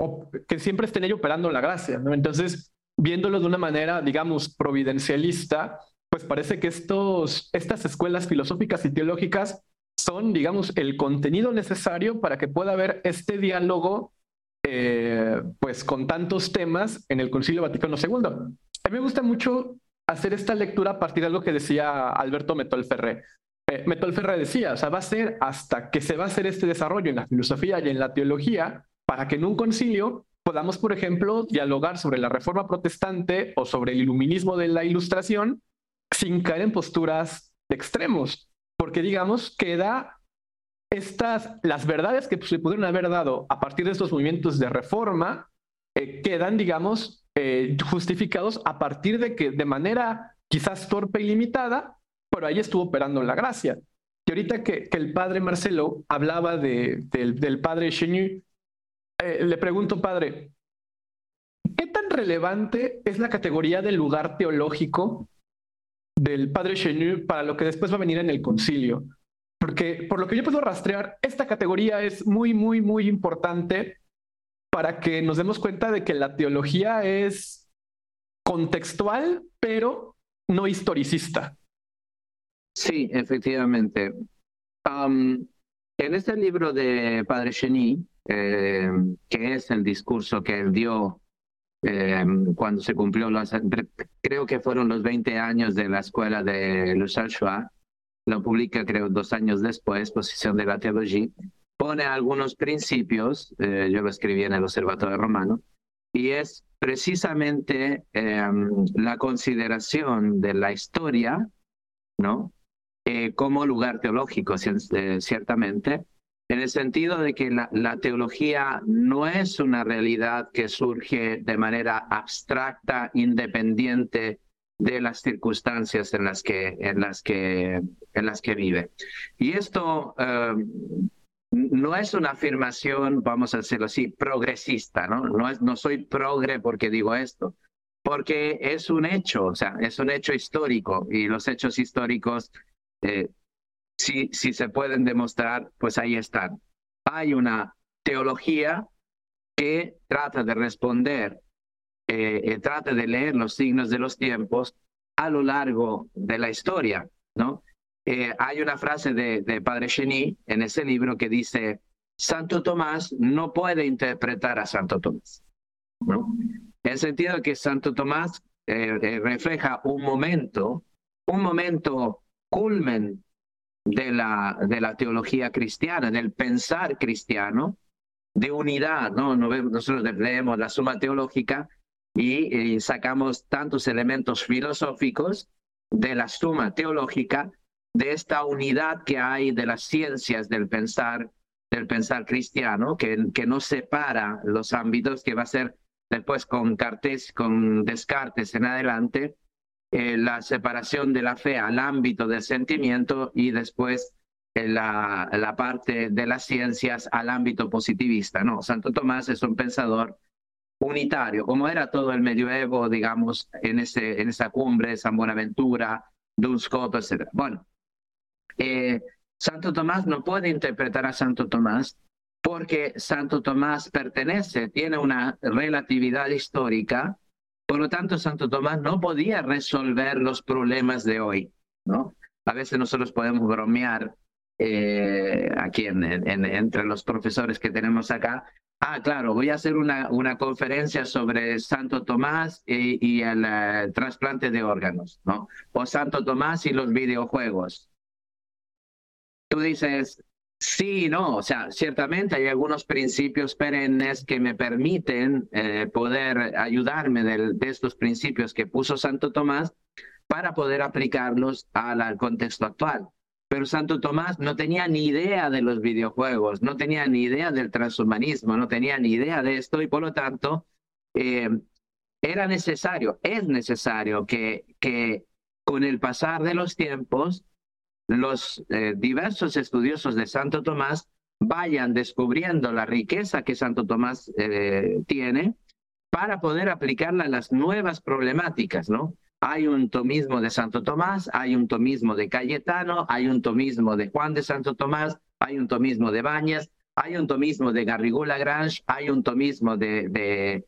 que siempre está en ello operando la gracia, ¿no? Entonces, viéndolo de una manera, digamos, providencialista, pues parece que estos, estas escuelas filosóficas y teológicas son, digamos, el contenido necesario para que pueda haber este diálogo, eh, pues con tantos temas en el Concilio Vaticano II. A mí me gusta mucho hacer esta lectura a partir de algo que decía Alberto Metolferré. Eh, Metolferré decía, o sea, va a ser hasta que se va a hacer este desarrollo en la filosofía y en la teología para que en un concilio podamos, por ejemplo, dialogar sobre la reforma protestante o sobre el iluminismo de la ilustración sin caer en posturas de extremos, porque digamos queda estas, las verdades que se pudieron haber dado a partir de estos movimientos de reforma, eh, quedan, digamos, eh, justificados a partir de que de manera quizás torpe y limitada, pero ahí estuvo operando la gracia. Y ahorita que, el padre Marcelo hablaba de, del padre Chenu, eh, le pregunto, padre, ¿qué tan relevante es la categoría del lugar teológico del padre Chenu para lo que después va a venir en el concilio. Porque por lo que yo puedo rastrear, esta categoría es muy, muy, muy importante para que nos demos cuenta de que la teología es contextual, pero no historicista. Sí, efectivamente. en este libro de Padre Cheny, eh, que es el discurso que él dio eh, cuando se cumplió, los, creo que fueron los 20 años de la escuela de Le Schwab, lo publica creo dos años después, Posición de la Teología, pone algunos principios, eh, yo lo escribí en el Observatorio Romano, y es precisamente em, la consideración de la historia, ¿no? Eh, como lugar teológico, ciertamente, en el sentido de que la, teología no es una realidad que surge de manera abstracta, independiente de las circunstancias en las que, en las que, en las que vive. Y esto eh, no es una afirmación, vamos a decirlo así, progresista, ¿no? No, es, no soy progre porque digo esto, porque es un hecho, o sea, es un hecho histórico y los hechos históricos eh, si, si se pueden demostrar, pues ahí están. Hay una teología que trata de responder, eh, eh, trata de leer los signos de los tiempos a lo largo de la historia, ¿no? Eh, hay una frase de, de Padre Cheny en ese libro que dice, Santo Tomás no puede interpretar a Santo Tomás, ¿no? En el sentido que Santo Tomás refleja un momento, un momento culmen de la, de la teología cristiana, del pensar cristiano, de unidad, ¿no? Nosotros leemos la suma teológica y, sacamos tantos elementos filosóficos de la suma teológica de esta unidad que hay de las ciencias del pensar, del pensar cristiano, que, que no separa los ámbitos, que va a ser después con, Cartes, con Descartes en adelante, eh, la separación de la fe al ámbito del sentimiento y después eh, la, la, parte de las ciencias al ámbito positivista. No, Santo Tomás es un pensador unitario, como era todo el medioevo, digamos, en, ese, en esa cumbre, San Buenaventura, Duns Scoto, etc. Bueno, eh, Santo Tomás no puede interpretar a Santo Tomás porque Santo Tomás pertenece, tiene una relatividad histórica, por lo tanto Santo Tomás no podía resolver los problemas de hoy, ¿no? A veces nosotros podemos bromear eh, aquí en, entre los profesores que tenemos acá. Ah, claro, voy a hacer una, una conferencia sobre Santo Tomás y, el eh, trasplante de órganos, ¿no? O Santo Tomás y los videojuegos. Tú dices, Sí, no, o sea, ciertamente hay algunos principios perennes que me permiten eh, poder ayudarme de, estos principios que puso Santo Tomás para poder aplicarlos al, contexto actual. Pero Santo Tomás no tenía ni idea de los videojuegos, no tenía ni idea del transhumanismo, no tenía ni idea de esto y por lo tanto eh, era necesario, es necesario que, que con el pasar de los tiempos los eh, diversos estudiosos de Santo Tomás vayan descubriendo la riqueza que Santo Tomás eh, tiene para poder aplicarla a las nuevas problemáticas, ¿no? Hay un tomismo de Santo Tomás, hay un tomismo de Cayetano, hay un tomismo de Juan de Santo Tomás, hay un tomismo de Bañas, hay un tomismo de Garrigou Lagrange, hay un tomismo de,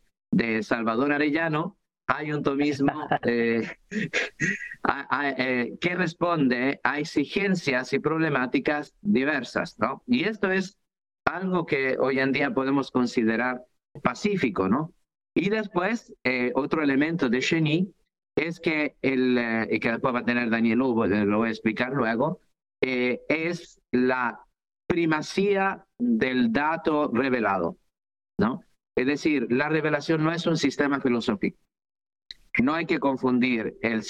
Salvador Arellano, hay un tomismo eh, eh, que responde a exigencias y problemáticas diversas, ¿no? Y esto es algo que hoy en día podemos considerar pacífico, ¿no? Y después, eh, otro elemento de Cheny es que, el, y que después va a tener Daniel Hugo, lo voy a explicar luego, es la primacía del dato revelado, ¿no? Es decir, la revelación no es un sistema filosófico, no hay que confundir el,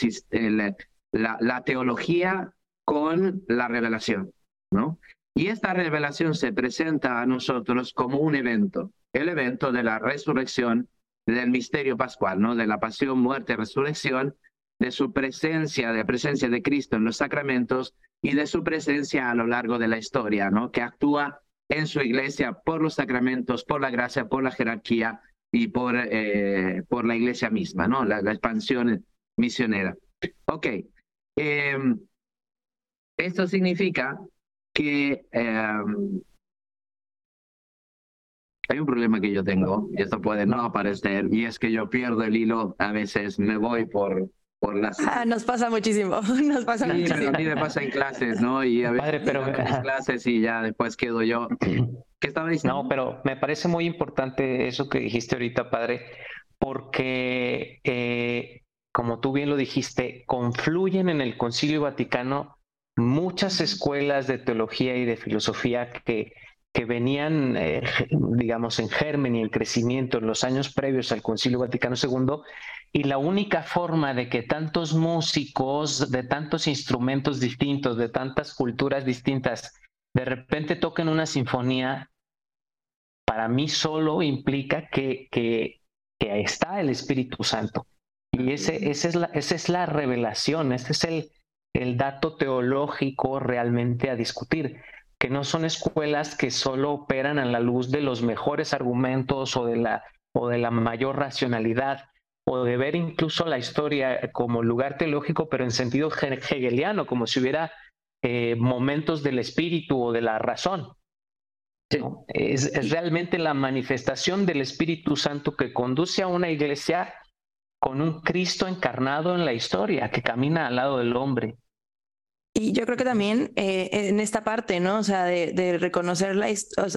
la, teología con la revelación, ¿no? Y esta revelación se presenta a nosotros como un evento, el evento de la resurrección del misterio pascual, ¿no? De la pasión, muerte, resurrección, de su presencia, de la presencia de Cristo en los sacramentos y de su presencia a lo largo de la historia, ¿no? Que actúa en su iglesia por los sacramentos, por la gracia, por la jerarquía y por, eh, por la iglesia misma, ¿no? La, expansión misionera. Ok. Em, esto significa que em, hay un problema que yo tengo, y esto puede no aparecer, y es que yo pierdo el hilo, a veces me voy por, por las... Ah, nos pasa muchísimo, nos pasa sí, muchísimo. a mí me pasa en clases, ¿no? Y a veces Padre, pero... clases y ya después quedo yo ¿Qué estaba diciendo? No, pero me parece muy importante eso que dijiste ahorita, padre, porque, eh, como tú bien lo dijiste, confluyen en el Concilio Vaticano muchas escuelas de teología y de filosofía que, que venían, eh, digamos, en germen y en crecimiento en los años previos al Concilio Vaticano II, y la única forma de que tantos músicos de tantos instrumentos distintos, de tantas culturas distintas, de repente toquen una sinfonía, para mí solo implica que, que, que está el Espíritu Santo. Y ese, ese es la, esa es la revelación, ese es el, el dato teológico realmente a discutir, que no son escuelas que solo operan a la luz de los mejores argumentos o de la, o de la mayor racionalidad, o de ver incluso la historia como lugar teológico, pero en sentido hegeliano, como si hubiera eh, momentos del espíritu o de la razón. Es, realmente la manifestación del Espíritu Santo que conduce a una iglesia con un Cristo encarnado en la historia, que camina al lado del hombre. Y yo creo que también eh, en esta parte, ¿no? O sea, de, reconocer la,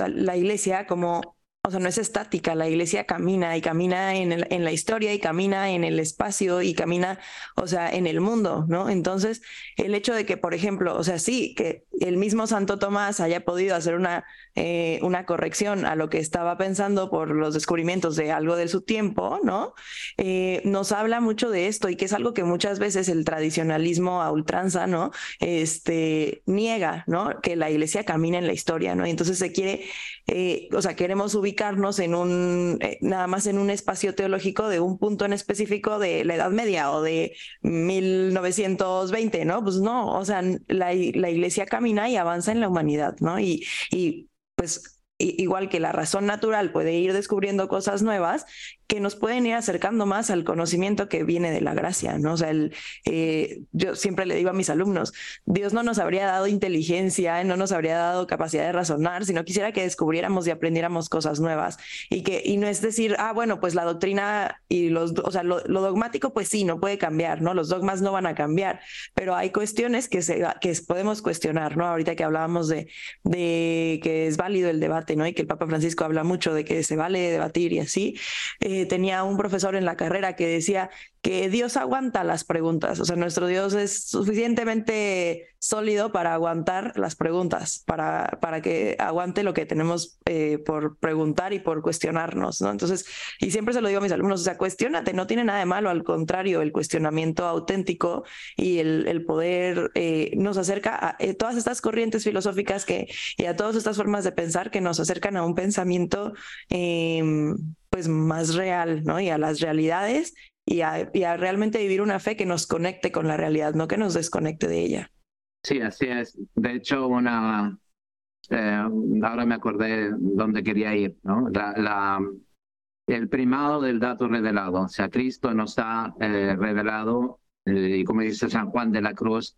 la iglesia como o sea, no es estática, la iglesia camina y camina en, en, la historia y camina en el espacio y camina, o sea, en el mundo, ¿no? Entonces, el hecho de que, por ejemplo, o sea, sí, que el mismo Santo Tomás haya podido hacer una, eh, una corrección a lo que estaba pensando por los descubrimientos de algo de su tiempo, ¿no? Eh, nos habla mucho de esto y que es algo que muchas veces el tradicionalismo a ultranza, ¿no? Este, niega, ¿no? Que la iglesia camina en la historia, ¿no? Y entonces se quiere, eh, o sea, queremos ubicar en un, eh, nada más en un espacio teológico de un punto en específico de la Edad Media o de 1920, ¿no? Pues no, o sea, la, la iglesia camina y avanza en la humanidad, ¿no? Y, y pues igual que la razón natural puede ir descubriendo cosas nuevas que nos pueden ir acercando más al conocimiento que viene de la gracia, ¿no? O sea, el, eh, yo siempre le digo a mis alumnos, Dios no nos habría dado inteligencia, no nos habría dado capacidad de razonar, sino quisiera que descubriéramos y aprendiéramos cosas nuevas y que y no es decir, ah, bueno, pues la doctrina y los, o sea, lo, dogmático, pues sí, no puede cambiar, ¿no? Los dogmas no van a cambiar, pero hay cuestiones que se que podemos cuestionar, ¿no? Ahorita que hablábamos de, de que es válido el debate, ¿no? Y que el Papa Francisco habla mucho de que se vale debatir y así. Eh, tenía un profesor en la carrera que decía que Dios aguanta las preguntas, o sea, nuestro Dios es suficientemente sólido para aguantar las preguntas, para, para que aguante lo que tenemos eh, por preguntar y por cuestionarnos, ¿no? Entonces, y siempre se lo digo a mis alumnos, o sea, cuestionate, no tiene nada de malo, al contrario, el cuestionamiento auténtico y el, poder eh, nos acerca a todas estas corrientes filosóficas que, y a todas estas formas de pensar que nos acercan a un pensamiento em, pues más real, ¿no? Y a las realidades y a, realmente vivir una fe que nos conecte con la realidad, no que nos desconecte de ella. Sí, así es. De hecho, una, eh, ahora me acordé dónde quería ir, ¿no? La, el primado del dato revelado, o sea, Cristo nos ha eh, revelado, eh, y como dice San Juan de la Cruz,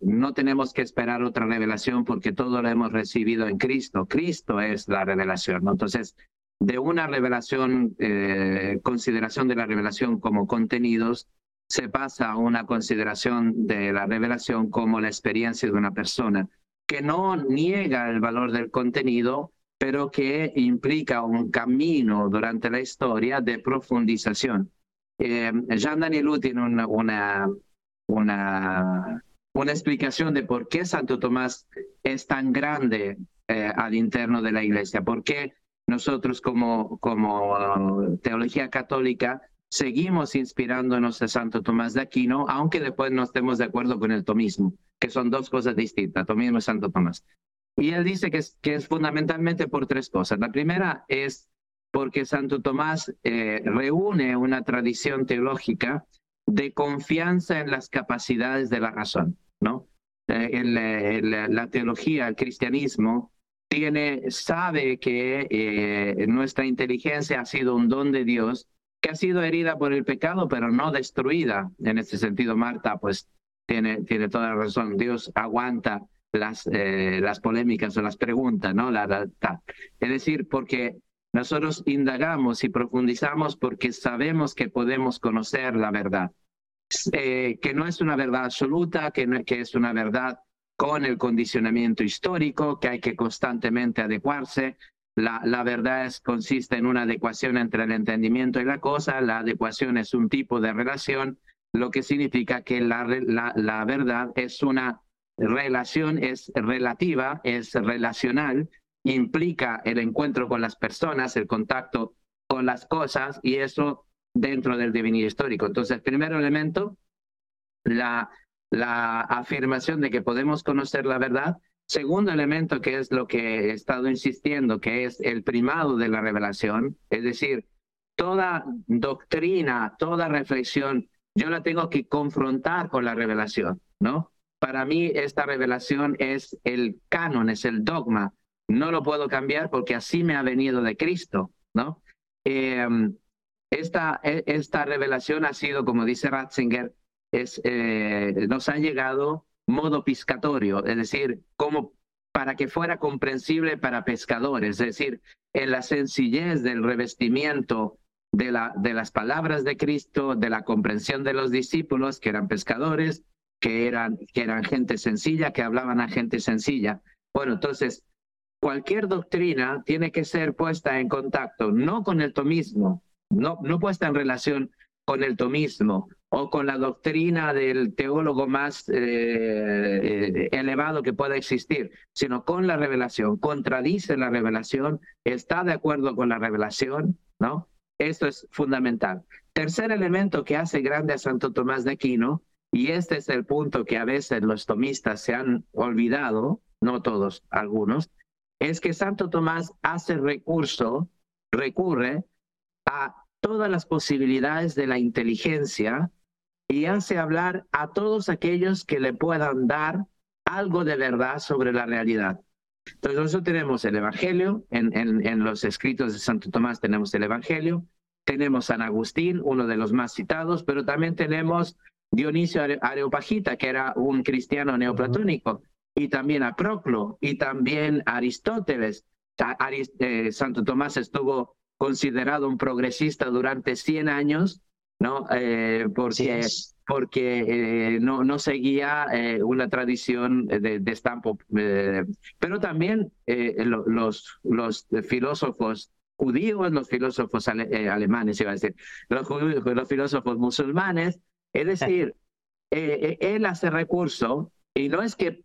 no tenemos que esperar otra revelación porque todo lo hemos recibido en Cristo. Cristo es la revelación, ¿no? Entonces, de una revelación, eh, consideración de la revelación como contenidos, se pasa a una consideración de la revelación como la experiencia de una persona, que no niega el valor del contenido, pero que implica un camino durante la historia de profundización. Eh, Jean Danielou tiene una, una, una, explicación de por qué Santo Tomás es tan grande eh, al interno de la iglesia, por qué nosotros como, como uh, teología católica seguimos inspirándonos de Santo Tomás de Aquino, aunque después no estemos de acuerdo con el tomismo, que son dos cosas distintas, tomismo y Santo Tomás. Y él dice que es, que es fundamentalmente por tres cosas. La primera es porque Santo Tomás eh, reúne una tradición teológica de confianza en las capacidades de la razón, ¿no? Eh, la teología, el cristianismo, tiene, sabe que eh, nuestra inteligencia ha sido un don de Dios, que ha sido herida por el pecado, pero no destruida. En este sentido, Marta, pues tiene, tiene toda la razón. Dios aguanta las, eh, las polémicas o las preguntas, ¿no? La, es decir, porque nosotros indagamos y profundizamos porque sabemos que podemos conocer la verdad. Eh, que no es una verdad absoluta, que, que es una verdad con el condicionamiento histórico, que hay que constantemente adecuarse. La, la verdad es, consiste en una adecuación entre el entendimiento y la cosa. La adecuación es un tipo de relación, lo que significa que la, la, la verdad es una relación, es relativa, es relacional, implica el encuentro con las personas, el contacto con las cosas y eso dentro del devenir histórico. Entonces, primer elemento, la la afirmación de que podemos conocer la verdad. Segundo elemento, que es lo que he estado insistiendo, que es el primado de la revelación, es decir, toda doctrina, toda reflexión, yo la tengo que confrontar con la revelación, ¿no? Para mí esta revelación es el canon, es el dogma. No lo puedo cambiar porque así me ha venido de Cristo, ¿no? Em, esta, e, esta revelación ha sido, como dice Ratzinger, es, eh, nos ha llegado modo piscatorio, es decir, como para que fuera comprensible para pescadores, es decir, en la sencillez del revestimiento de, la, de las palabras de Cristo, de la comprensión de los discípulos, que eran pescadores, que eran, que eran gente sencilla, que hablaban a gente sencilla. Bueno, entonces, cualquier doctrina tiene que ser puesta en contacto, no con el tomismo, no, no puesta en relación con el tomismo o con la doctrina del teólogo más eh, elevado que pueda existir, sino con la revelación. Contradice la revelación, está de acuerdo con la revelación, ¿no? Esto es fundamental. Tercer elemento que hace grande a Santo Tomás de Aquino, y este es el punto que a veces los tomistas se han olvidado, no todos, algunos, es que Santo Tomás hace recurso, recurre a todas las posibilidades de la inteligencia y hace hablar a todos aquellos que le puedan dar algo de verdad sobre la realidad. Entonces nosotros tenemos el Evangelio, en, en, los escritos de Santo Tomás tenemos el Evangelio, tenemos San Agustín, uno de los más citados, pero también tenemos Dionisio Areopagita, que era un cristiano neoplatónico, y también a Proclo, y también Aristóteles. Eh, Santo Tomás estuvo considerado un progresista durante 100 años, ¿no? Eh, porque porque eh, no, no seguía eh, una tradición de, de estampo. pero también los, los filósofos judíos, los filósofos alemanes, iba a decir, los, los filósofos musulmanes, es decir, él hace recurso y no es que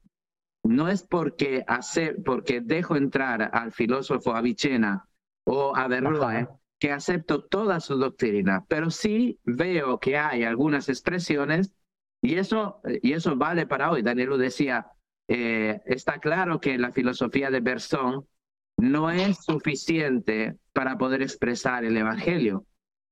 no es porque hace, porque dejo entrar al filósofo Avicena o a Berroe que acepto toda su doctrina, pero sí veo que hay algunas expresiones y eso, y eso vale para hoy. Daniel decía, eh, está claro que la filosofía de Bersón no es suficiente para poder expresar el Evangelio.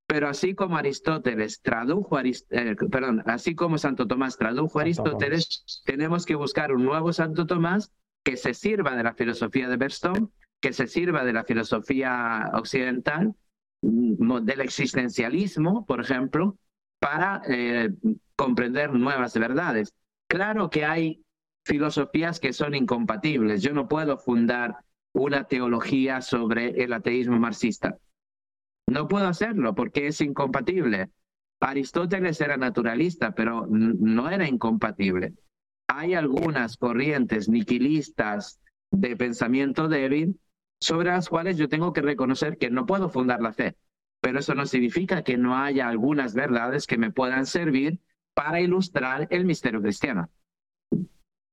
Pero así como Aristóteles tradujo, eh, perdón, así como Santo Tomás tradujo a Aristóteles, tenemos que buscar un nuevo Santo Tomás que se sirva de la filosofía de Bersón, que se sirva de la filosofía occidental del existencialismo, por ejemplo, para eh, comprender nuevas verdades. Claro que hay filosofías que son incompatibles. Yo no puedo fundar una teología sobre el ateísmo marxista. No puedo hacerlo porque es incompatible. Aristóteles era naturalista, pero no era incompatible. Hay algunas corrientes niquilistas de pensamiento débil sobre las cuales yo tengo que reconocer que no puedo fundar la fe. Pero eso no significa que no haya algunas verdades que me puedan servir para ilustrar el misterio cristiano.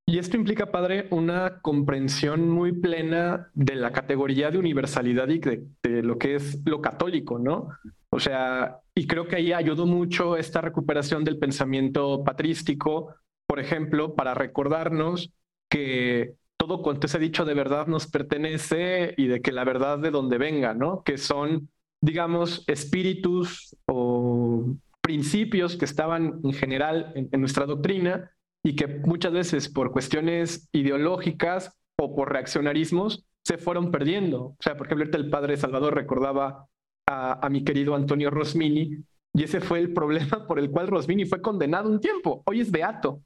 Y esto implica, padre, una comprensión muy plena de la categoría de universalidad y de, lo que es lo católico, ¿no? O sea, y creo que ahí ayudó mucho esta recuperación del pensamiento patrístico, por ejemplo, para recordarnos que todo cuanto se ha dicho de verdad nos pertenece y de que la verdad de donde venga, ¿no? Que son, digamos, espíritus o principios que estaban en general en, nuestra doctrina y que muchas veces por cuestiones ideológicas o por reaccionarismos se fueron perdiendo. O sea, por ejemplo, el padre Salvador recordaba a, a mi querido Antonio Rosmini y ese fue el problema por el cual Rosmini fue condenado un tiempo. Hoy es beato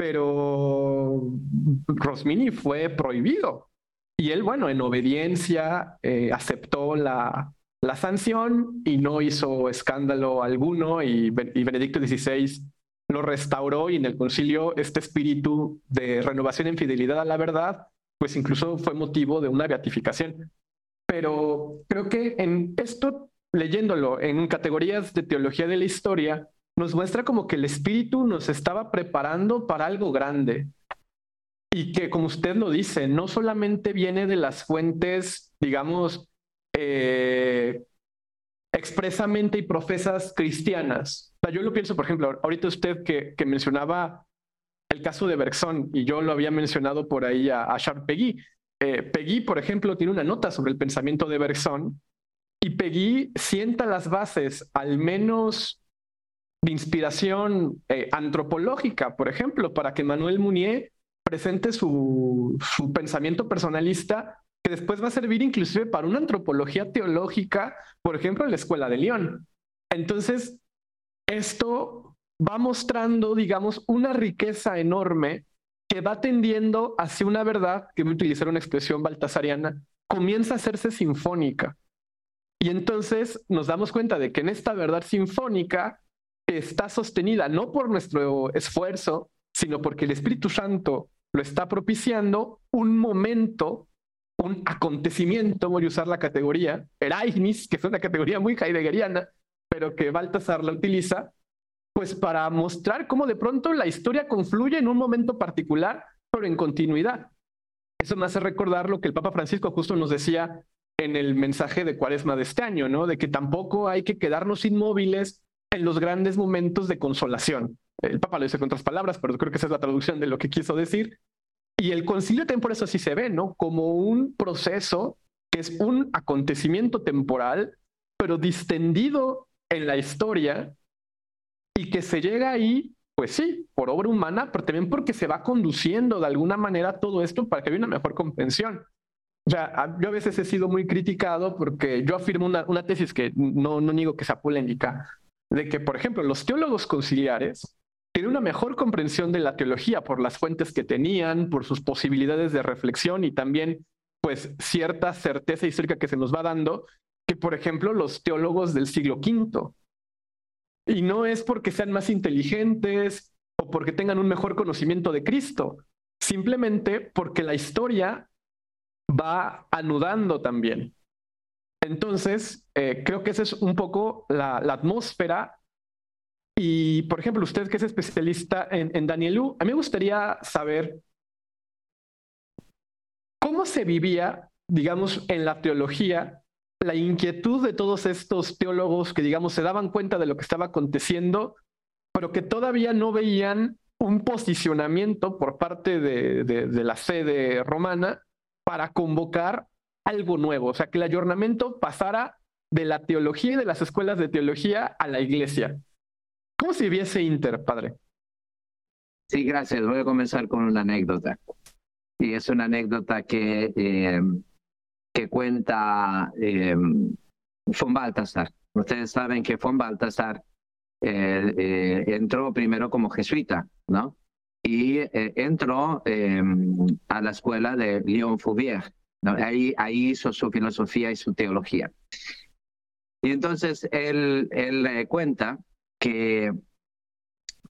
pero Rosmini fue prohibido. Y él, bueno, en obediencia eh, aceptó la, la sanción y no hizo escándalo alguno y, y, Benedicto XVI lo restauró y en el concilio este espíritu de renovación en fidelidad a la verdad, pues incluso fue motivo de una beatificación. Pero creo que en esto, leyéndolo en categorías de teología de la historia, nos muestra como que el espíritu nos estaba preparando para algo grande. Y que, como usted lo dice, no solamente viene de las fuentes, digamos, eh, expresamente y profesas cristianas. O yo lo pienso, por ejemplo, ahorita usted que, que mencionaba el caso de Bergson, y yo lo había mencionado por ahí a, a Charles Peggy. Eh, Peggy, por ejemplo, tiene una nota sobre el pensamiento de Bergson, y Peggy sienta las bases, al menos de inspiración eh, antropológica, por ejemplo, para que Manuel Munier presente su, su pensamiento personalista que después va a servir inclusive para una antropología teológica, por ejemplo, en la Escuela de León. Entonces, esto va mostrando, digamos, una riqueza enorme que va tendiendo hacia una verdad, que voy a utilizar una expresión baltasariana, comienza a hacerse sinfónica. Y entonces nos damos cuenta de que en esta verdad sinfónica está sostenida no por nuestro esfuerzo, sino porque el Espíritu Santo lo está propiciando un momento un acontecimiento, voy a usar la categoría, Ereignis, que es una categoría muy heideggeriana, pero que Baltasar la utiliza, pues para mostrar cómo de pronto la historia confluye en un momento particular, pero en continuidad. Eso me hace recordar lo que el Papa Francisco justo nos decía en el mensaje de Cuaresma de este año, ¿no? De que tampoco hay que quedarnos inmóviles en los grandes momentos de consolación. El Papa lo dice con otras palabras, pero creo que esa es la traducción de lo que quiso decir. Y el concilio también por eso así se ve, ¿no? Como un proceso que es un acontecimiento temporal, pero distendido en la historia y que se llega ahí, pues sí, por obra humana, pero también porque se va conduciendo de alguna manera todo esto para que haya una mejor comprensión. O sea, yo a veces he sido muy criticado porque yo afirmo una, una tesis que no, no niego que sea polémica, de que, por ejemplo, los teólogos conciliares tienen una mejor comprensión de la teología por las fuentes que tenían, por sus posibilidades de reflexión y también, pues, cierta certeza histórica que se nos va dando, que, por ejemplo, los teólogos del siglo V. Y no es porque sean más inteligentes o porque tengan un mejor conocimiento de Cristo, simplemente porque la historia va anudando también. Entonces, eh, creo que esa es un poco la, atmósfera. Y, por ejemplo, usted que es especialista en, en Danielú, a mí me gustaría saber cómo se vivía, digamos, en la teología la inquietud de todos estos teólogos que, digamos, se daban cuenta de lo que estaba aconteciendo, pero que todavía no veían un posicionamiento por parte de, de, la sede romana para convocar algo nuevo, o sea, que el ayornamiento pasara de la teología y de las escuelas de teología a la iglesia. ¿Cómo se viese inter, padre? Sí, gracias. Voy a comenzar con una anécdota. Y es una anécdota que eh, que cuenta eh, von Baltasar. Ustedes saben que von Baltasar eh, eh, entró primero como jesuita, ¿no? Y entró a la escuela de Leon Fouvier. Ahí, ahí hizo su filosofía y su teología. Y entonces él, él cuenta que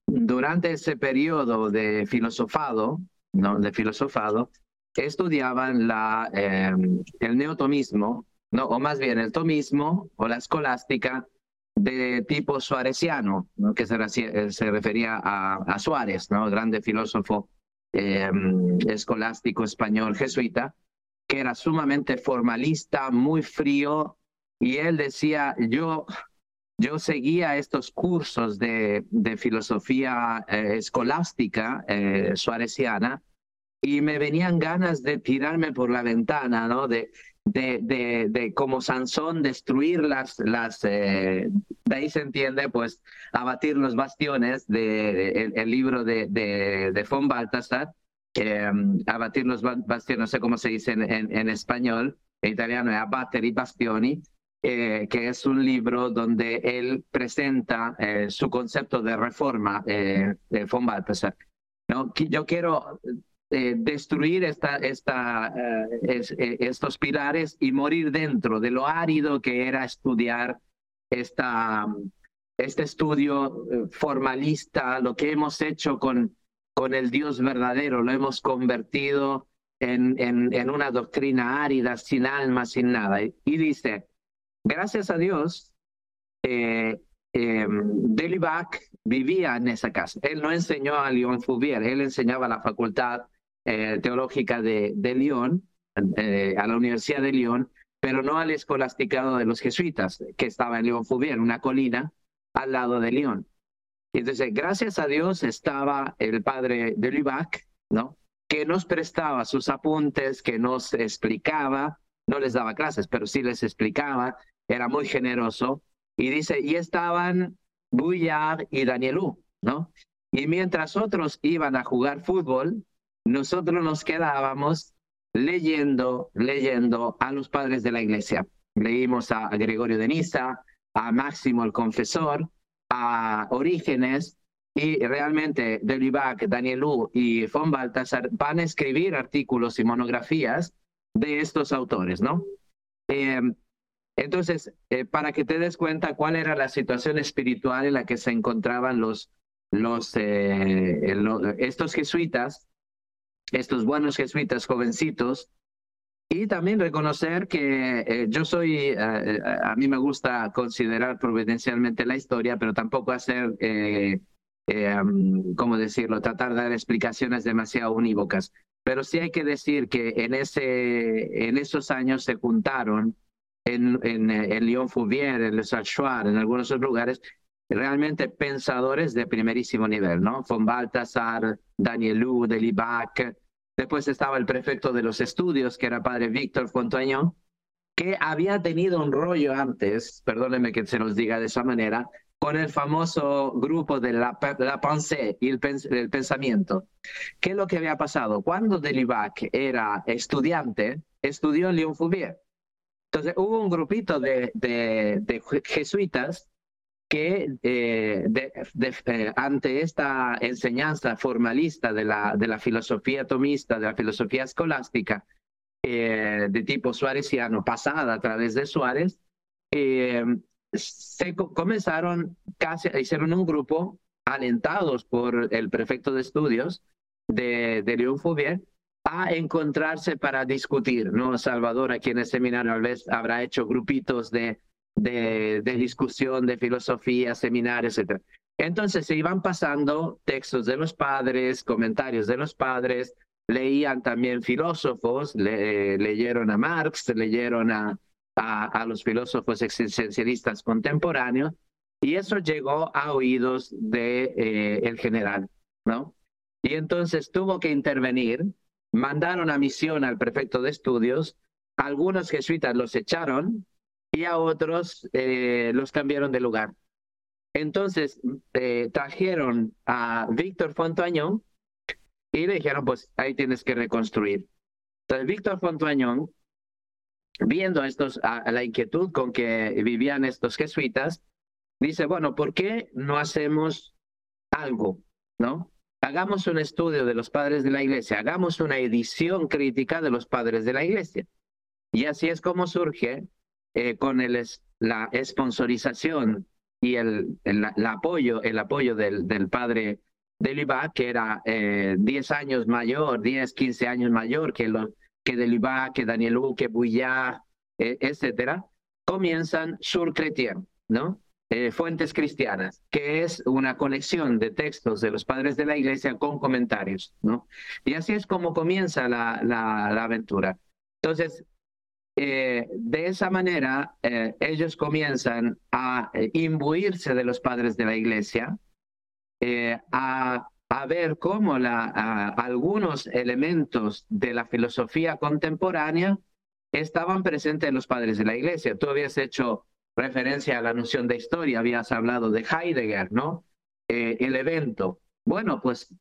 durante ese periodo de filosofado, ¿no? de filosofado, estudiaban la, em, el neotomismo, ¿no? o más bien el tomismo o la escolástica de tipo suareciano, ¿no? que se, eh, se refería a, a, Suárez, ¿no? grande filósofo em, escolástico español jesuita, que era sumamente formalista, muy frío, y él decía, yo, yo seguía estos cursos de, filosofía eh, escolástica eh, y me venían ganas de tirarme por la ventana, ¿no? De, de, de, como Sansón destruir las, las eh, de ahí se entiende, pues, abatir los bastiones del de, el, libro de, de, de von Balthasar, que um, abatir los bastiones, no sé cómo se dice en, en, en español, en italiano es abatter i bastioni, eh, que es un libro donde él presenta eh, su concepto de reforma eh, de von Balthasar. ¿no? Yo quiero eh, destruir esta, esta, eh, eh, estos pilares y morir dentro de lo árido que era estudiar esta, este estudio formalista, lo que hemos hecho con, con el Dios verdadero, lo hemos convertido en, en, una doctrina árida, sin alma, sin nada. Y, dice, gracias a Dios, eh, eh, Delibac vivía en esa casa. Él no enseñó a León Fouvier, él enseñaba la facultad eh, teológica de, de Lyon, eh, a la Universidad de Lyon, pero no al escolasticado de los jesuitas, que estaba en León Fouvier, una colina al lado de Lyon. Y entonces, gracias a Dios estaba el padre de Lubac, ¿no? Que nos prestaba sus apuntes, que nos explicaba, no les daba clases, pero sí les explicaba, era muy generoso. Y dice, y estaban Bouillard y Danielú, ¿no? Y mientras otros iban a jugar fútbol, nosotros nos quedábamos leyendo, leyendo a los padres de la iglesia. Leímos a, Gregorio de Niza, a Máximo el Confesor, a Orígenes, y realmente Delibac, Danielú y von Baltasar van a escribir artículos y monografías de estos autores, ¿no? Em, entonces, eh, para que te des cuenta cuál era la situación espiritual en la que se encontraban los, los, eh, estos jesuitas, estos buenos jesuitas jovencitos, Y también reconocer que eh, yo soy, eh, eh, a mí me gusta considerar providencialmente la historia, pero tampoco hacer, eh, ¿cómo decirlo?, tratar de dar explicaciones demasiado unívocas. Pero sí hay que decir que en, ese, en esos años se juntaron en, en, en Lyon Fouvier, en Les Alchoir, en algunos otros lugares, realmente pensadores de primerísimo nivel, ¿no? Von Baltasar, Daniel Lu, Delibac, Después estaba el prefecto de los estudios, que era padre Víctor Fontañón, que había tenido un rollo antes, perdónenme que se los diga de esa manera, con el famoso grupo de la, la pensée y el, el, pensamiento. ¿Qué es lo que había pasado? Cuando Delibac era estudiante, estudió en Lyon Fouvier. Entonces hubo un grupito de, de, de jesuitas que eh, eh, ante esta enseñanza formalista de la, de la filosofía tomista, de la filosofía escolástica, eh, de tipo suareciano, pasada a través de Suárez, se comenzaron casi, hicieron un grupo alentados por el prefecto de estudios de, de León Fouvier a encontrarse para discutir, ¿no? Salvador aquí en el seminario tal vez habrá hecho grupitos de de, discusión, de filosofía, seminarios, etc. Entonces se iban pasando textos de los padres, comentarios de los padres, leían también filósofos, le, leyeron a Marx, leyeron a, a, los filósofos existencialistas contemporáneos, y eso llegó a oídos de eh, general, ¿no? Y entonces tuvo que intervenir, mandaron a misión al prefecto de estudios, algunos jesuitas los echaron, y a otros eh, los cambiaron de lugar. Entonces eh, trajeron a Víctor Fontañón y le dijeron, pues ahí tienes que reconstruir. Entonces Víctor Fontañón, viendo estos, a, a la inquietud con que vivían estos jesuitas, dice, bueno, ¿por qué no hacemos algo? ¿No? Hagamos un estudio de los padres de la iglesia, hagamos una edición crítica de los padres de la iglesia. Y así es como surge eh, con la sponsorización y el, el, apoyo, el apoyo del, del padre Delibat, que era eh, 10 años mayor, 10, 15 años mayor que, que Delibat, que Daniel U, que Bouillard, eh, etcétera, comienzan Sur Chrétien, ¿no? Eh, fuentes cristianas, que es una colección de textos de los padres de la iglesia con comentarios, ¿no? Y así es como comienza la, la, la aventura. Entonces, eh, de esa manera eh, ellos comienzan a eh, imbuirse de los padres de la iglesia, a, a, ver cómo algunos elementos de la filosofía contemporánea estaban presentes en los padres de la iglesia. Tú habías hecho referencia a la noción de historia, habías hablado de Heidegger, ¿no? el evento. Bueno, pues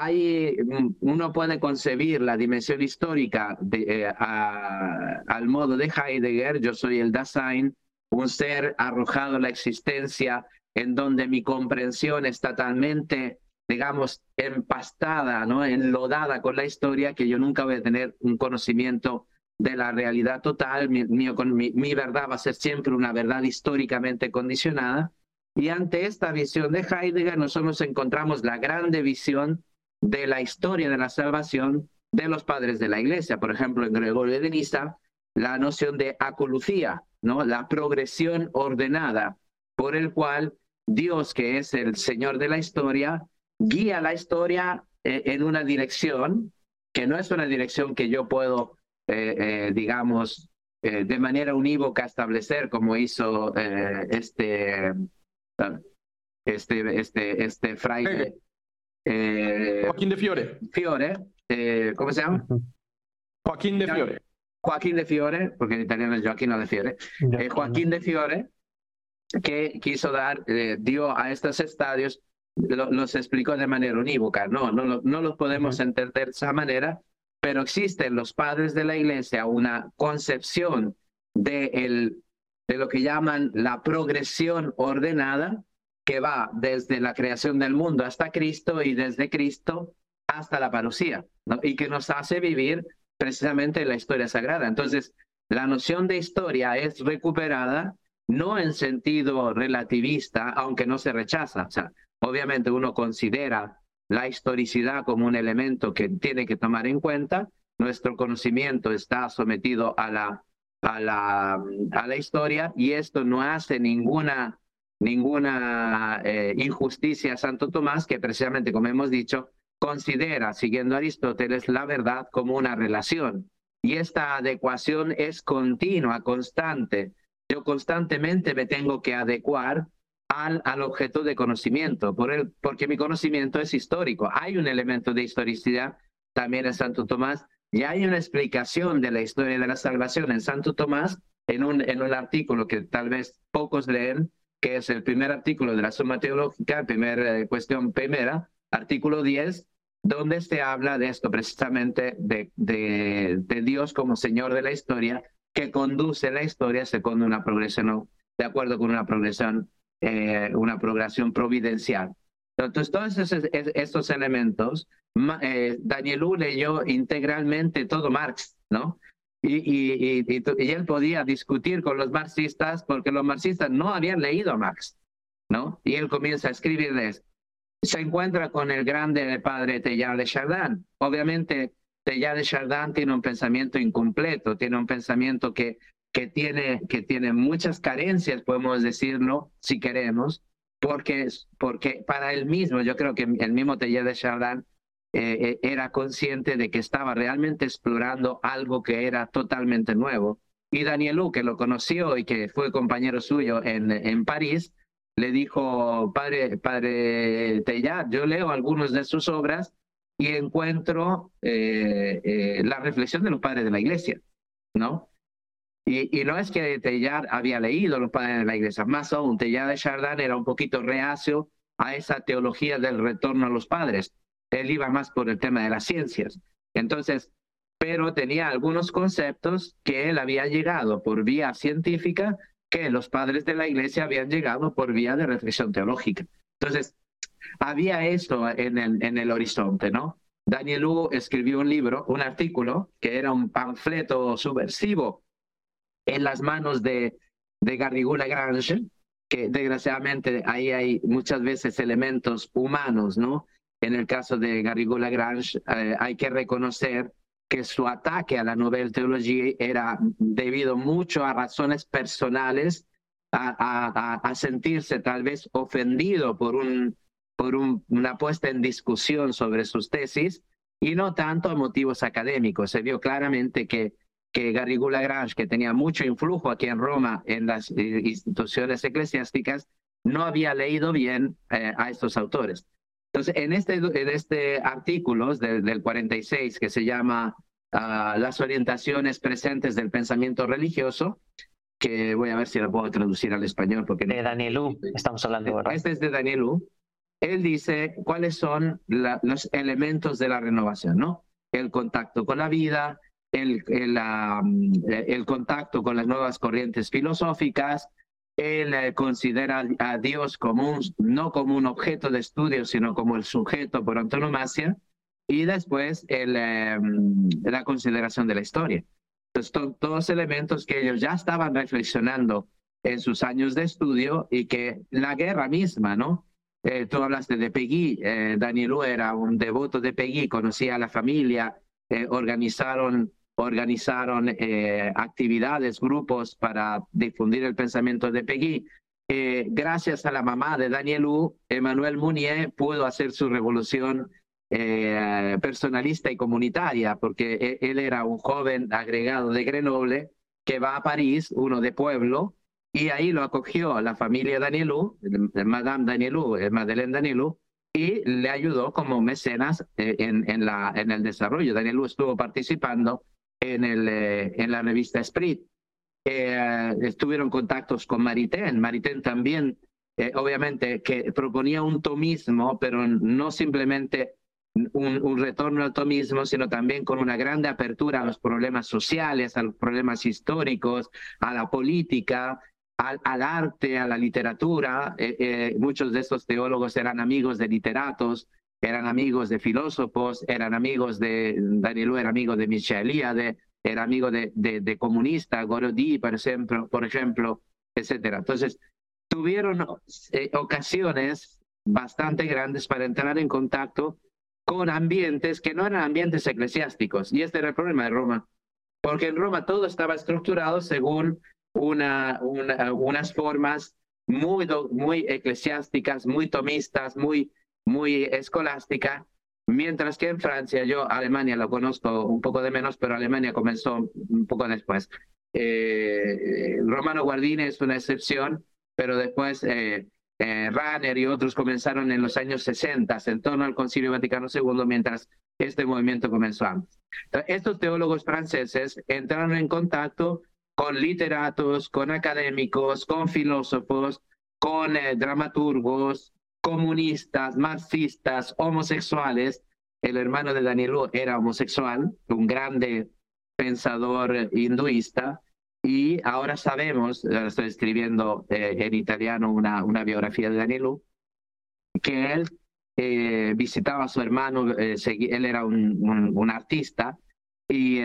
hay, mm, uno puede concebir la dimensión histórica de, eh, a, al modo de Heidegger, yo soy el Dasein, un ser arrojado a la existencia en donde mi comprensión está totalmente, digamos, empastada, ¿no? enlodada con la historia, que yo nunca voy a tener un conocimiento de la realidad total, mi, mi, mi verdad va a ser siempre una verdad históricamente condicionada. Y ante esta visión de Heidegger, nosotros encontramos la grande visión de la historia de la salvación de los padres de la iglesia. Por ejemplo, en Gregorio de Nisa, la noción de acolucía, ¿no? la progresión ordenada por el cual Dios, que es el Señor de la historia, guía la historia eh, en una dirección que no es una dirección que yo puedo, eh, eh, digamos, de manera unívoca establecer como hizo este, este, este, este fraile eh, Joaquín de Fiore. Fiore, eh, ¿cómo se llama? Joaquín de Fiore. Joaquín de Fiore, porque en italiano es Joaquín de Fiore. Eh, Joaquín de Fiore, que quiso dar, eh, dio a estos estadios, lo, los explicó de manera unívoca. No, no, no los podemos uh -huh. entender de esa manera, pero existe en los padres de la iglesia una concepción de, el, de lo que llaman la progresión ordenada que va desde la creación del mundo hasta Cristo y desde Cristo hasta la parucía, ¿no? y que nos hace vivir precisamente la historia sagrada. Entonces, la noción de historia es recuperada no en sentido relativista, aunque no se rechaza. O sea, obviamente uno considera la historicidad como un elemento que tiene que tomar en cuenta, nuestro conocimiento está sometido a la, a la, a la historia y esto no hace ninguna, ninguna eh, injusticia a Santo Tomás, que precisamente, como hemos dicho, considera, siguiendo Aristóteles, la verdad como una relación. Y esta adecuación es continua, constante. Yo constantemente me tengo que adecuar al, al objeto de conocimiento, por el, porque mi conocimiento es histórico. Hay un elemento de historicidad también en Santo Tomás y hay una explicación de la historia de la salvación en Santo Tomás en un, en un artículo que tal vez pocos leen, que es el primer artículo de la Suma Teológica, primera eh, cuestión primera, artículo 10, donde se habla de esto precisamente, de, de, de, Dios como Señor de la historia, que conduce la historia según una progresión, de acuerdo con una progresión, eh, una progresión providencial. Entonces, todos esos, estos elementos, eh, Danielú leyó integralmente todo Marx, ¿no? Y, y, y, y, él podía discutir con los marxistas porque los marxistas no habían leído a Marx, ¿no? Y él comienza a escribirles. Se encuentra con el grande padre Teilhard de Chardin. Obviamente, Teilhard de Chardin tiene un pensamiento incompleto, tiene un pensamiento que, que, tiene, que tiene muchas carencias, podemos decirlo, si queremos, porque, porque para él mismo, yo creo que el mismo taller de Chardin eh, eh, era consciente de que estaba realmente explorando algo que era totalmente nuevo. Y Danielú, que lo conoció y que fue compañero suyo en, en París, le dijo, padre, padre Teilhard, yo leo algunas de sus obras y encuentro eh, la reflexión de los padres de la iglesia, ¿no? Y, y, no es que Teilhard había leído los padres de la iglesia, más aún, Teilhard de Chardin era un poquito reacio a esa teología del retorno a los padres. Él iba más por el tema de las ciencias. Entonces, pero tenía algunos conceptos que él había llegado por vía científica que los padres de la iglesia habían llegado por vía de reflexión teológica. Entonces, había esto en el, en el horizonte, ¿no? Daniel Hugo escribió un libro, un artículo, que era un panfleto subversivo en las manos de, de Garrigou Lagrange, que desgraciadamente ahí hay muchas veces elementos humanos, ¿no? En el caso de Garrigou Lagrange eh, hay que reconocer que su ataque a la Nouvelle Teología era debido mucho a razones personales, a, a, a sentirse tal vez ofendido por, un, por un, una puesta en discusión sobre sus tesis y no tanto a motivos académicos. Se vio claramente que que Garrigou Lagrange, que tenía mucho influjo aquí en Roma en las eh, instituciones eclesiásticas, no había leído bien eh, a estos autores. Entonces, en este, en este artículo de, del 46, que se llama uh, Las orientaciones presentes del pensamiento religioso, que voy a ver si lo puedo traducir al español. Porque de Danielú, estamos hablando ahora. Este es de Danielú. Él dice cuáles son la, los elementos de la renovación, ¿no? El contacto con la vida, el, el, el, contacto con las nuevas corrientes filosóficas, él considera a Dios como un, no como un objeto de estudio, sino como el sujeto por antonomasia, y después la consideración de la historia. Entonces, to, todos elementos que ellos ya estaban reflexionando en sus años de estudio y que la guerra misma, ¿no? Eh, tú hablaste de Peggy, eh, Danielú era un devoto de Peggy, conocía a la familia, eh, organizaron organizaron eh, actividades, grupos para difundir el pensamiento de Peggy. Eh, gracias a la mamá de Daniel U, Emmanuel Mounier pudo hacer su revolución eh, personalista y comunitaria, porque él, él, era un joven agregado de Grenoble que va a París, uno de pueblo, y ahí lo acogió la familia Danielou, Madame Danielou, Madeleine Danielou, y le ayudó como mecenas en, en, la, en el desarrollo. Danielou estuvo participando en, el, eh, en la revista Esprit. Eh, estuvieron contactos con Maritain. Maritain también, eh, obviamente, que proponía un tomismo, pero no simplemente un, un, retorno al tomismo, sino también con una grande apertura a los problemas sociales, a los problemas históricos, a la política, al, al arte, a la literatura. Eh, eh, muchos de estos teólogos eran amigos de literatos, eran amigos de filósofos, eran amigos de, Daniel era amigo de Michel era amigo de, de, de comunista, Gorodi, por ejemplo, por ejemplo, etcétera. Entonces, tuvieron eh, ocasiones bastante grandes para entrar en contacto con ambientes que no eran ambientes eclesiásticos. Y este era el problema de Roma, porque en Roma todo estaba estructurado según una, unas formas muy, muy eclesiásticas, muy tomistas, muy, muy escolásticas, mientras que en Francia, yo Alemania lo conozco un poco de menos, pero Alemania comenzó un poco después. Eh, Romano Guardini es una excepción, pero después eh, eh, y otros comenzaron en los años 60 en torno al Concilio Vaticano II, mientras este movimiento comenzó antes. Estos teólogos franceses entraron en contacto con literatos, con académicos, con filósofos, con eh, dramaturgos, comunistas, marxistas, homosexuales. El hermano de Daniel era homosexual, un grande pensador hinduista, y ahora sabemos, estoy escribiendo eh, en italiano una, biografía de Danielu, que él eh, visitaba a su hermano, eh, él era un, un, artista y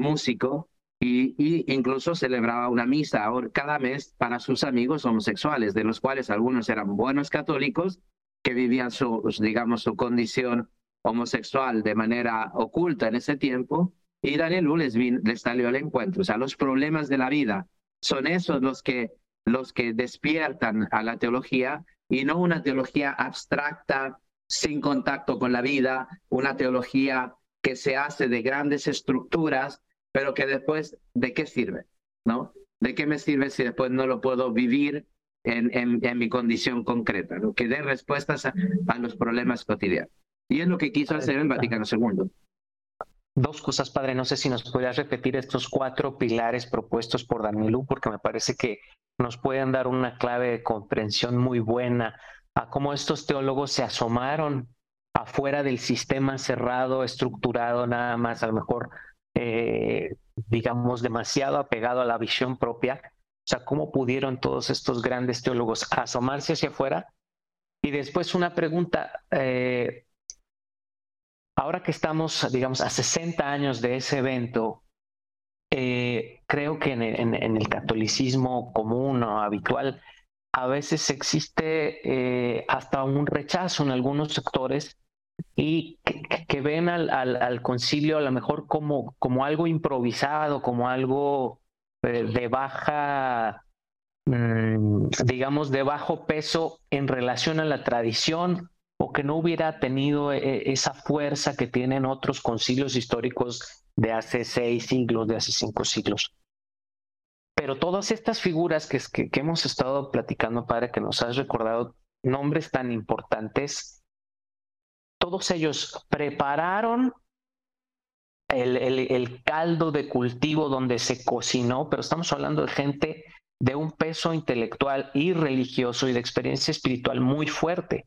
músico, y, incluso celebraba una misa cada mes para sus amigos homosexuales, de los cuales algunos eran buenos católicos que vivían su, digamos, su condición homosexual de manera oculta en ese tiempo, y Daniel les, les salió al encuentro. O sea, los problemas de la vida son esos los que, los que despiertan a la teología y no una teología abstracta, sin contacto con la vida, una teología que se hace de grandes estructuras, pero que después, ¿de qué sirve? ¿No? ¿De qué me sirve si después no lo puedo vivir en, en, mi condición concreta? ¿no? Que dé respuestas a, a, los problemas cotidianos. Y es lo que quiso hacer el Vaticano II. Dos cosas, padre. No sé si nos podrías repetir estos cuatro pilares propuestos por Danilú, porque me parece que nos pueden dar una clave de comprensión muy buena a cómo estos teólogos se asomaron afuera del sistema cerrado, estructurado, nada más, a lo mejor, eh, digamos, demasiado apegado a la visión propia. O sea, cómo pudieron todos estos grandes teólogos asomarse hacia afuera. Y después una pregunta, eh, ahora que estamos, digamos, a 60 años de ese evento, eh, creo que en el, catolicismo común o habitual, a veces existe hasta un rechazo en algunos sectores y que, ven al, concilio a lo mejor como, como algo improvisado, como algo eh, de baja, mm, digamos, de bajo peso en relación a la tradición o que no hubiera tenido eh, esa fuerza que tienen otros concilios históricos de hace seis siglos, de hace cinco siglos. Pero todas estas figuras que, que, hemos estado platicando, padre, que nos has recordado, nombres tan importantes, todos ellos prepararon el, caldo de cultivo donde se cocinó, pero estamos hablando de gente de un peso intelectual y religioso y de experiencia espiritual muy fuerte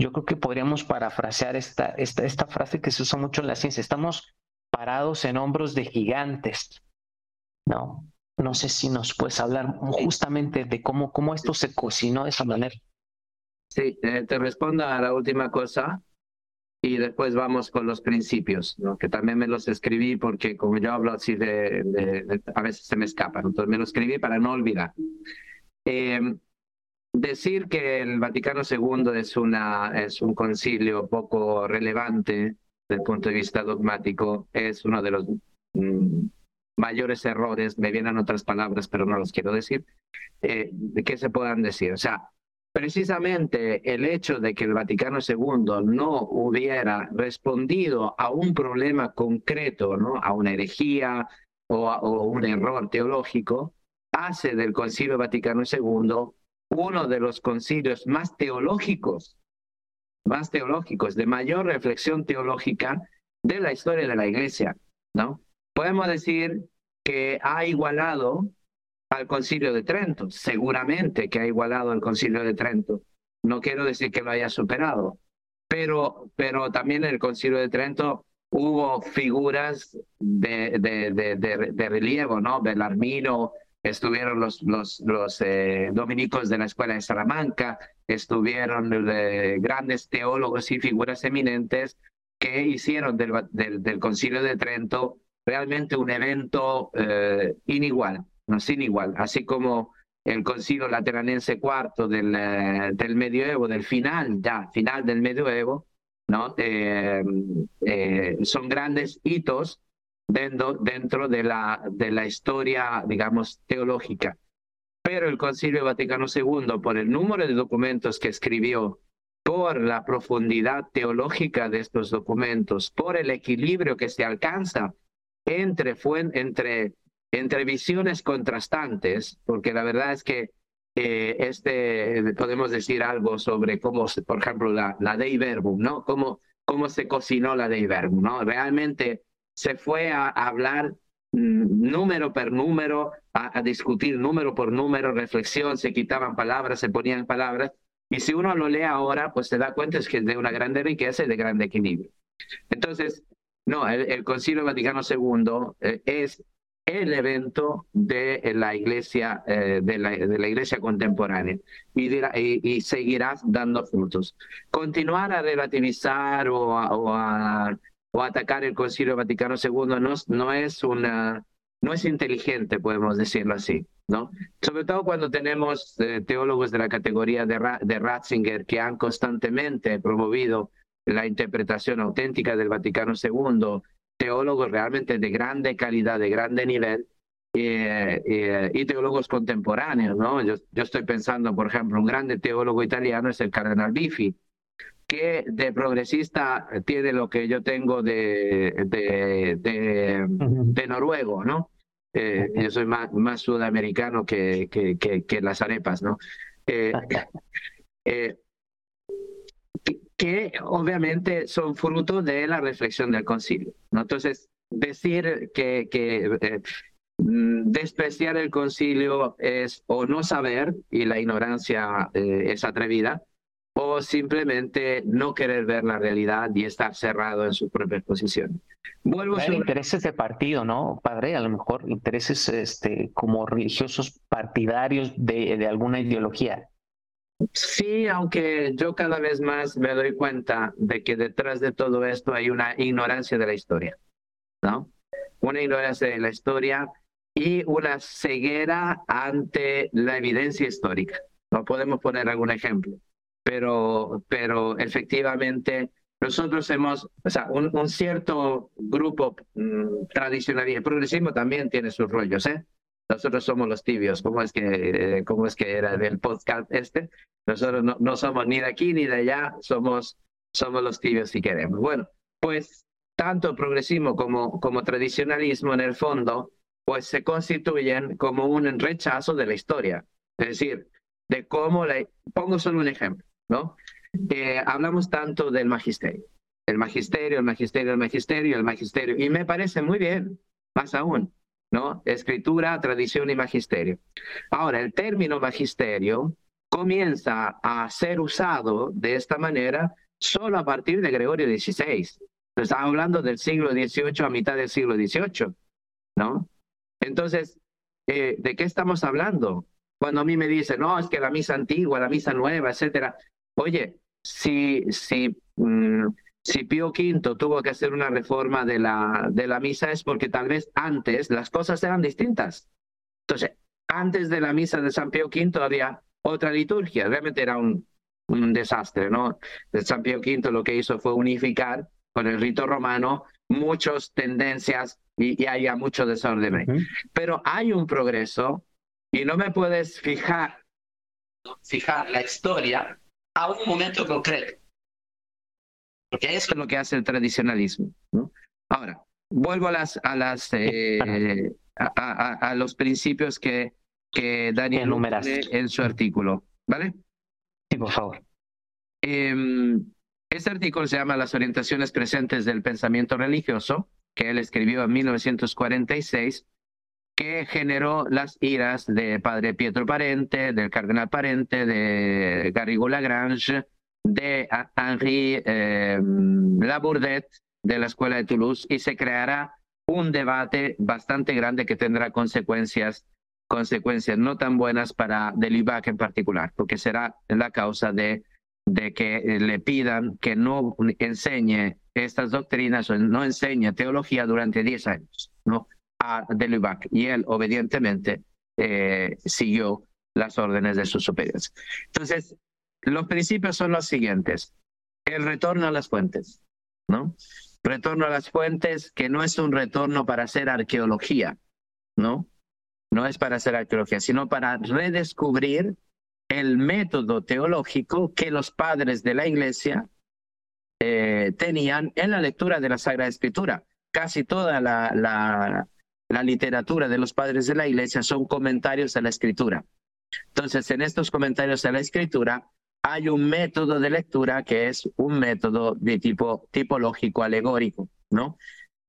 yo creo que podríamos parafrasear esta, frase que se usa mucho en la ciencia. Estamos parados en hombros de gigantes. No, no sé si nos puedes hablar justamente de cómo, cómo esto se cocinó de esa manera. Sí, eh, te respondo a la última cosa y después vamos con los principios, ¿no? que también me los escribí porque como yo hablo así de, a veces se me escapan, entonces me los escribí para no olvidar. Eh, Decir que el Vaticano II es, una, es un concilio poco relevante desde el punto de vista dogmático es uno de los mm, mayores errores, me vienen otras palabras, pero no los quiero decir, eh, de que se puedan decir. O sea, precisamente el hecho de que el Vaticano II no hubiera respondido a un problema concreto, ¿no? a una herejía o, o un error teológico, hace del Concilio Vaticano II uno de los concilios más teológicos, más teológicos, de mayor reflexión teológica de la historia de la Iglesia, ¿no? Podemos decir que ha igualado al concilio de Trento, seguramente que ha igualado al concilio de Trento. No quiero decir que lo haya superado, pero, pero también en el concilio de Trento hubo figuras de, de, de, de, relieve, ¿no? Belarmino, estuvieron los, los, los eh, dominicos de la Escuela de Salamanca, estuvieron grandes teólogos y figuras eminentes que hicieron del, del, Concilio de Trento realmente un evento eh, inigual, sin igual, así como el Concilio Lateranense IV del, eh, del medioevo, del final, ya, final del medioevo, ¿no? Eh, eh, son grandes hitos dentro, dentro de, la, de la historia, digamos, teológica. Pero el Concilio Vaticano II, por el número de documentos que escribió, por la profundidad teológica de estos documentos, por el equilibrio que se alcanza entre, entre, entre visiones contrastantes, porque la verdad es que eh, este, podemos decir algo sobre cómo, por ejemplo, la, la Dei Verbum, ¿no? Cómo, cómo se cocinó la Dei Verbum, ¿no? Realmente se fue a, hablar mm, número por número, a, a, discutir número por número, reflexión, se quitaban palabras, se ponían palabras, y si uno lo lee ahora, pues se da cuenta es que es de una grande riqueza y de grande equilibrio. Entonces, no, el, Concilio Vaticano II eh, es el evento de la iglesia, eh, de, la, de, la, iglesia contemporánea y, y, seguirá dando frutos. Continuar a relativizar o a, o a, o atacar el Concilio Vaticano II no, no, es una, no es inteligente, podemos decirlo así. ¿no? Sobre todo cuando tenemos eh, teólogos de la categoría de, de Ratzinger que han constantemente promovido la interpretación auténtica del Vaticano II, teólogos realmente de grande calidad, de grande nivel, eh, eh, y teólogos contemporáneos, ¿no? Yo, yo, estoy pensando, por ejemplo, un grande teólogo italiano es el cardenal Bifi, que de progresista tiene lo que yo tengo de, de, de, de noruego, ¿no? Eh, yo soy más, más sudamericano que, que, que, las arepas, ¿no? Eh, eh, que, obviamente son fruto de la reflexión del concilio. ¿no? Entonces, decir que, que mm, despreciar el concilio es o no saber, y la ignorancia es atrevida, o simplemente no querer ver la realidad y estar cerrado en su propia posición. Vuelvo a intereses de partido, ¿no, padre? A lo mejor intereses este, como religiosos partidarios de, de alguna ideología. Sí, aunque yo cada vez más me doy cuenta de que detrás de todo esto hay una ignorancia de la historia, ¿no? Una ignorancia de la historia y una ceguera ante la evidencia histórica. ¿No? Podemos poner algún ejemplo pero, pero efectivamente nosotros hemos, o sea, un, cierto grupo mm, tradicional el progresismo también tiene sus rollos, ¿eh? Nosotros somos los tibios, ¿cómo es que, cómo es que era el podcast este? Nosotros no, no somos ni de aquí ni de allá, somos, somos los tibios si queremos. Bueno, pues tanto progresismo como, como tradicionalismo en el fondo, pues se constituyen como un rechazo de la historia. Es decir, de cómo la... Pongo solo un ejemplo. ¿no? Eh, hablamos tanto del magisterio, el magisterio, el magisterio, el magisterio, el magisterio, y me parece muy bien, más aún, ¿no? Escritura, tradición y magisterio. Ahora, el término magisterio comienza a ser usado de esta manera solo a partir de Gregorio XVI. Estamos hablando del siglo XVIII a mitad del siglo XVIII, ¿no? Entonces, eh, ¿de qué estamos hablando? Cuando a mí me dicen, no, es que la misa antigua, la misa nueva, etcétera, Oye, si, si, mm, si Pío V tuvo que hacer una reforma de la, de la misa es porque tal vez antes las cosas eran distintas. Entonces, antes de la misa de San Pío V había otra liturgia, realmente era un, un desastre, ¿no? San Pío V lo que hizo fue unificar con el rito romano muchas tendencias y, y había mucho desorden. Pero hay un progreso y no me puedes fijar, fijar la historia a un momento concreto. Porque eso es lo que hace el tradicionalismo. ¿no? Ahora, vuelvo a las a las eh, a, a, los principios que, que Daniel numeraste en su artículo. ¿Vale? Sí, por favor. Eh, este artículo se llama Las orientaciones presentes del pensamiento religioso, que él escribió en 1946 que generó las iras de padre Pietro Parente, del cardenal Parente, de Garrigou Lagrange, de Henri eh, de la Escuela de Toulouse y se creará un debate bastante grande que tendrá consecuencias consecuencias no tan buenas para Delibac en particular, porque será la causa de, de que le pidan que no enseñe estas doctrinas o no enseñe teología durante 10 años, ¿no? a Delubac y él obedientemente eh, siguió las órdenes de sus superiores. Entonces, los principios son los siguientes. el retorno a las fuentes, ¿no? Retorno a las fuentes que no es un retorno para hacer arqueología, ¿no? No es para hacer arqueología, sino para redescubrir el método teológico que los padres de la iglesia eh, tenían en la lectura de la Sagrada Escritura. Casi toda la, la, la literatura de los padres de la iglesia son comentarios a la Escritura. Entonces, en estos comentarios a la Escritura hay un método de lectura que es un método de tipo tipológico alegórico, ¿no?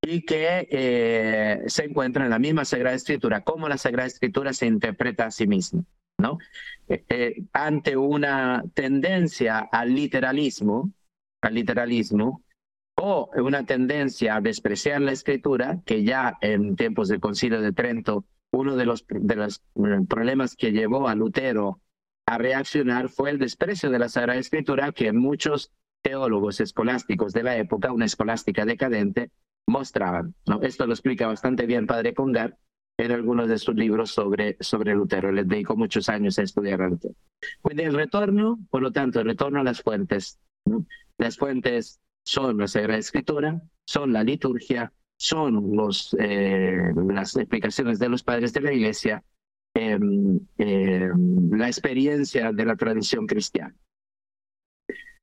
Y que eh, se encuentra en la misma Sagrada Escritura, como la Sagrada Escritura se interpreta a sí misma, ¿no? Eh, eh, ante una tendencia al literalismo, al literalismo, o una tendencia a despreciar la escritura, que ya en tiempos del Concilio de Trento, uno de los, de los problemas que llevó a Lutero a reaccionar fue el desprecio de la Sagrada Escritura que muchos teólogos escolásticos de la época, una escolástica decadente, mostraban. Esto lo explica bastante bien Padre Congar en algunos de sus libros sobre, sobre Lutero. Le dedicó muchos años a estudiar a Lutero. Pues el retorno, por lo tanto, el retorno a las fuentes. Las fuentes son la Sagrada Escritura, son la liturgia, son los, eh, las explicaciones de los padres de la Iglesia Em, em, la experiencia de la tradición cristiana.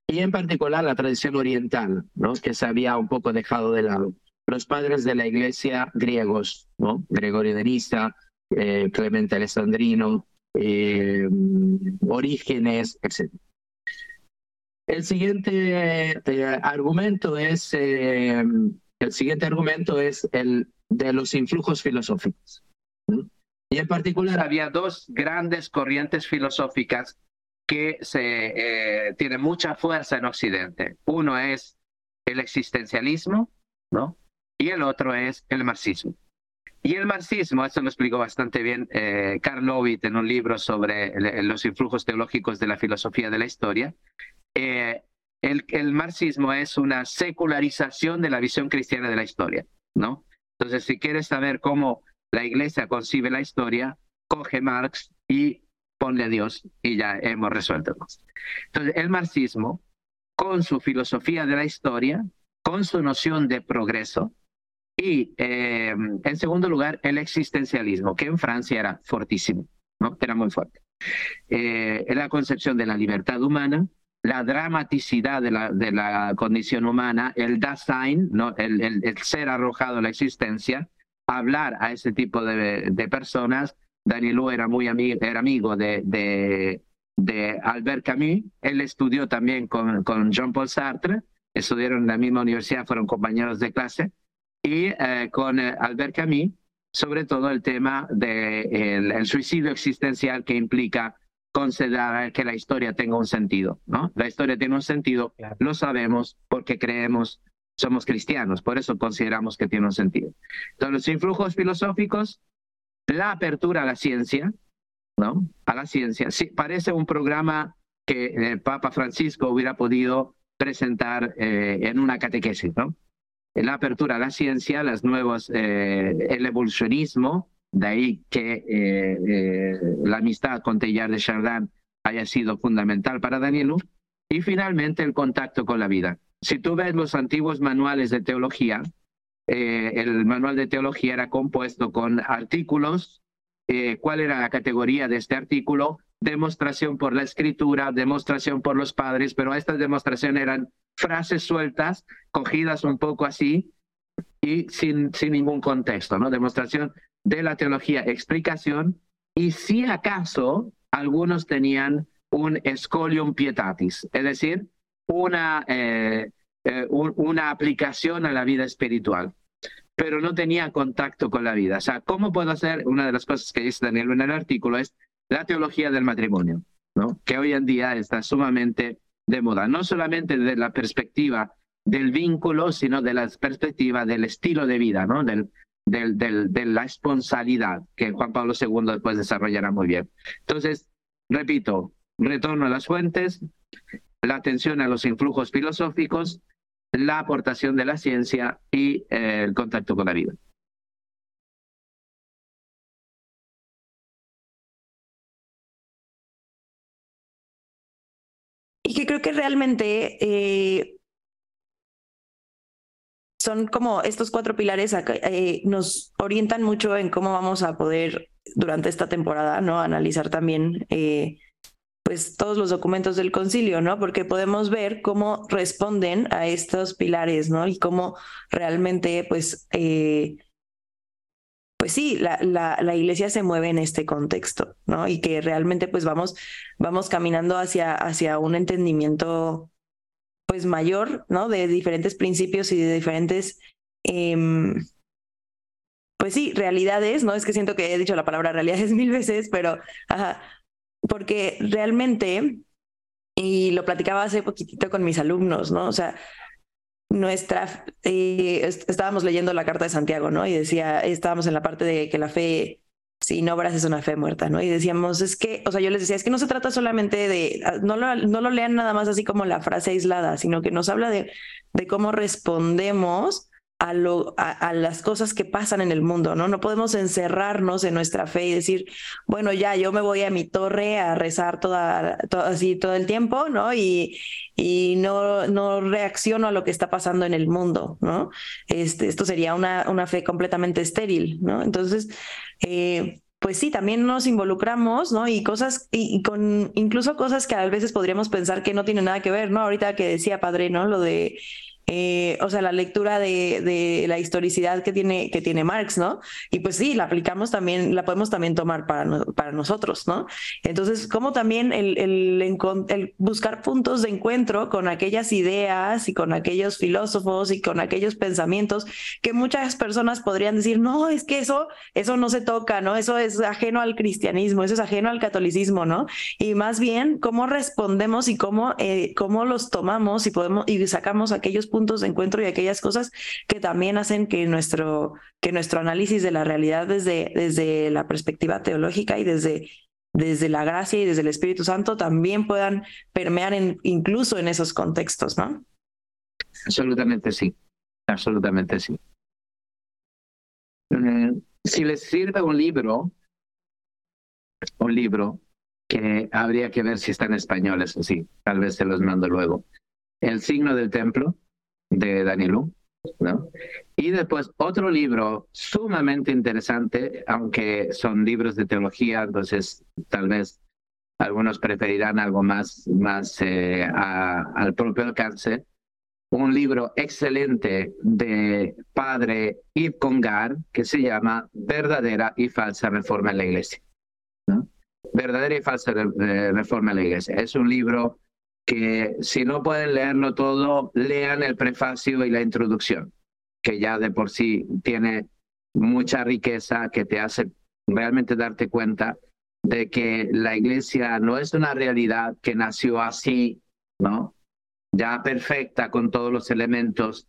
Y en particular la tradición oriental, ¿no? que se había un poco dejado de lado. Los padres de la iglesia griegos, ¿no? Gregorio de Nisa, eh, Clemente Alessandrino, em, Orígenes, etc. El siguiente eh, argumento es el siguiente argumento es el de los influjos filosóficos. Y en particular había dos grandes corrientes filosóficas que se, eh, tienen mucha fuerza en Occidente. Uno es el existencialismo, ¿no? Y el otro es el marxismo. Y el marxismo, esto lo explicó bastante bien eh, Karl Lovit en un libro sobre los influjos teológicos de la filosofía de la historia. Eh, el, el, marxismo es una secularización de la visión cristiana de la historia, ¿no? Entonces, si quieres saber cómo la iglesia concibe la historia, coge Marx y ponle a Dios y ya hemos resuelto. Entonces, el marxismo, con su filosofía de la historia, con su noción de progreso, y eh, en segundo lugar, el existencialismo, que en Francia era fortísimo, era muy fuerte. Eh, la concepción de la libertad humana, la dramaticidad de la, condición humana, el Dasein, ¿no? el ser arrojado a la existencia, hablar a ese tipo de, de personas. Danielou era muy amigo, era amigo de, de, de, Albert Camus. Él estudió también con, con Jean-Paul Sartre, estudiaron en la misma universidad, fueron compañeros de clase. Y eh, con eh, Albert Camus, sobre todo el tema del de el suicidio existencial que implica considerar que la historia tenga un sentido, ¿no? La historia tiene un sentido, lo sabemos porque creemos somos cristianos, por eso consideramos que tiene un sentido. Entonces, los influjos filosóficos, la apertura a la ciencia, ¿no? A la ciencia. Sí, parece un programa que el Papa Francisco hubiera podido presentar eh, en una catequesis, ¿no? La apertura a la ciencia, las nuevos, eh, el evolucionismo, de ahí que eh, la amistad con Teilhard de Chardin haya sido fundamental para Danielu, y finalmente el contacto con la vida. Si tú ves los antiguos manuales de teología, eh, el manual de teología era compuesto con artículos. Eh, ¿Cuál era la categoría de este artículo? Demostración por la escritura, demostración por los padres, pero estas demostraciones eran frases sueltas, cogidas un poco así y sin, sin ningún contexto, ¿no? Demostración de la teología, explicación, y si acaso algunos tenían un scolium pietatis, es decir, una, eh, eh, una aplicación a la vida espiritual, pero no tenía contacto con la vida. O sea, ¿cómo puedo hacer? Una de las cosas que dice Daniel en el artículo es la teología del matrimonio, ¿no? que hoy en día está sumamente de moda, no solamente desde la perspectiva del vínculo, sino de la perspectiva del estilo de vida, ¿no? del, del, del, de la responsabilidad que Juan Pablo II después desarrollará muy bien. Entonces, repito, retorno a las fuentes, la atención a los influjos filosóficos, la aportación de la ciencia y eh, el contacto con la vida. y que creo que realmente eh, son como estos cuatro pilares eh, nos orientan mucho en cómo vamos a poder durante esta temporada, ¿no? Analizar también eh, pues todos los documentos del concilio, ¿no? Porque podemos ver cómo responden a estos pilares, ¿no? Y cómo realmente, pues, eh, pues sí, la, la, iglesia se mueve en este contexto, ¿no? Y que realmente, pues, vamos, vamos caminando hacia, hacia un entendimiento, pues, mayor, ¿no? De diferentes principios y de diferentes... Em, pues sí, realidades, ¿no? Es que siento que he dicho la palabra realidades mil veces, pero ajá, porque realmente, y lo platicaba hace poquitito con mis alumnos, ¿no? O sea, nuestra, estábamos leyendo la carta de Santiago, ¿no? Y decía, estábamos en la parte de que la fe sin obras es una fe muerta, ¿no? Y decíamos, es que, o sea, yo les decía, es que no se trata solamente de, ah, no lo, no lo lean nada más así como la frase aislada, sino que nos habla de, de cómo respondemos a, lo, a, las cosas que pasan en el mundo, ¿no? No podemos encerrarnos en nuestra fe y decir, bueno, ya, yo me voy a mi torre a rezar toda, así todo el tiempo, ¿no? Y, y no, no reacciono a lo que está pasando en el mundo, ¿no? Este, esto sería una, una fe completamente estéril, ¿no? Entonces, eh, pues sí, también nos involucramos, ¿no? Y cosas, y, con incluso cosas que a veces podríamos pensar que no tienen nada que ver, ¿no? Ahorita que decía padre, ¿no? Lo de eh, o sea, la lectura de, de, la historicidad que tiene, que tiene Marx, ¿no? Y pues sí, la aplicamos también, la podemos también tomar para, para nosotros, ¿no? Entonces, como también el, el, el, buscar puntos de encuentro con aquellas ideas y con aquellos filósofos y con aquellos pensamientos que muchas personas podrían decir, no, es que eso, eso no se toca, ¿no? Eso es ajeno al cristianismo, eso es ajeno al catolicismo, ¿no? Y más bien, cómo respondemos y cómo, eh, cómo los tomamos y podemos, y sacamos aquellos puntos puntos de encuentro y aquellas cosas que también hacen que nuestro, que nuestro análisis de la realidad desde, desde la perspectiva teológica y desde, desde la gracia y desde el Espíritu Santo también puedan permear en, incluso en esos contextos, ¿no? Absolutamente sí, absolutamente sí. Eh, si les sirve un libro, un libro que habría que ver si está en español, eso sí, tal vez se los mando luego. El signo del templo, de Danielu. ¿no? Y después otro libro sumamente interesante, aunque son libros de teología, entonces tal vez algunos preferirán algo más, más eh, al propio alcance. Un libro excelente de padre Yves Congar que se llama Verdadera y falsa reforma en la iglesia. ¿no? Verdadera y falsa eh, reforma en la iglesia. Es un libro que si no pueden leerlo todo, lean el prefacio y la introducción, que ya de por sí tiene mucha riqueza que te hace realmente darte cuenta de que la iglesia no es una realidad que nació así, ¿no? Ya perfecta con todos los elementos,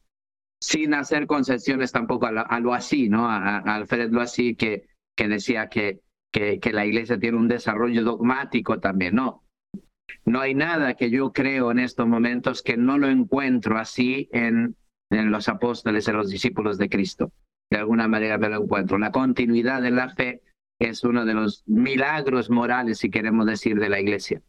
sin hacer concesiones tampoco a, lo así, ¿no? A, a Alfred lo así que, que decía que, que, que la iglesia tiene un desarrollo dogmático también, no no hay nada que yo creo en estos momentos que no lo encuentro así en, en los apóstoles, en los discípulos de Cristo. De alguna manera me lo encuentro. La continuidad de la fe es uno de los milagros morales, si queremos decir, de la iglesia.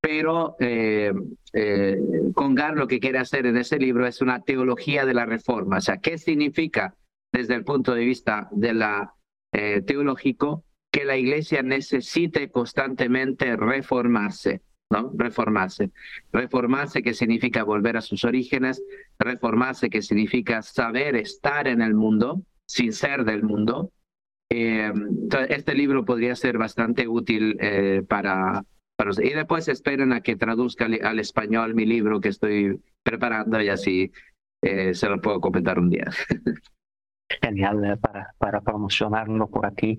Pero eh, eh, Congar lo que quiere hacer en ese libro es una teología de la reforma. O sea, ¿qué significa desde el punto de vista de eh, teológico que la iglesia necesite constantemente reformarse? ¿No? Reformarse. Reformarse que significa volver a sus orígenes, reformarse que significa saber estar en el mundo sin ser del mundo. Eh, este libro podría ser bastante útil eh, para, para Y después esperen a que traduzca al, español mi libro que estoy preparando y así eh, se lo puedo comentar un día. Genial para, para promocionarlo por aquí.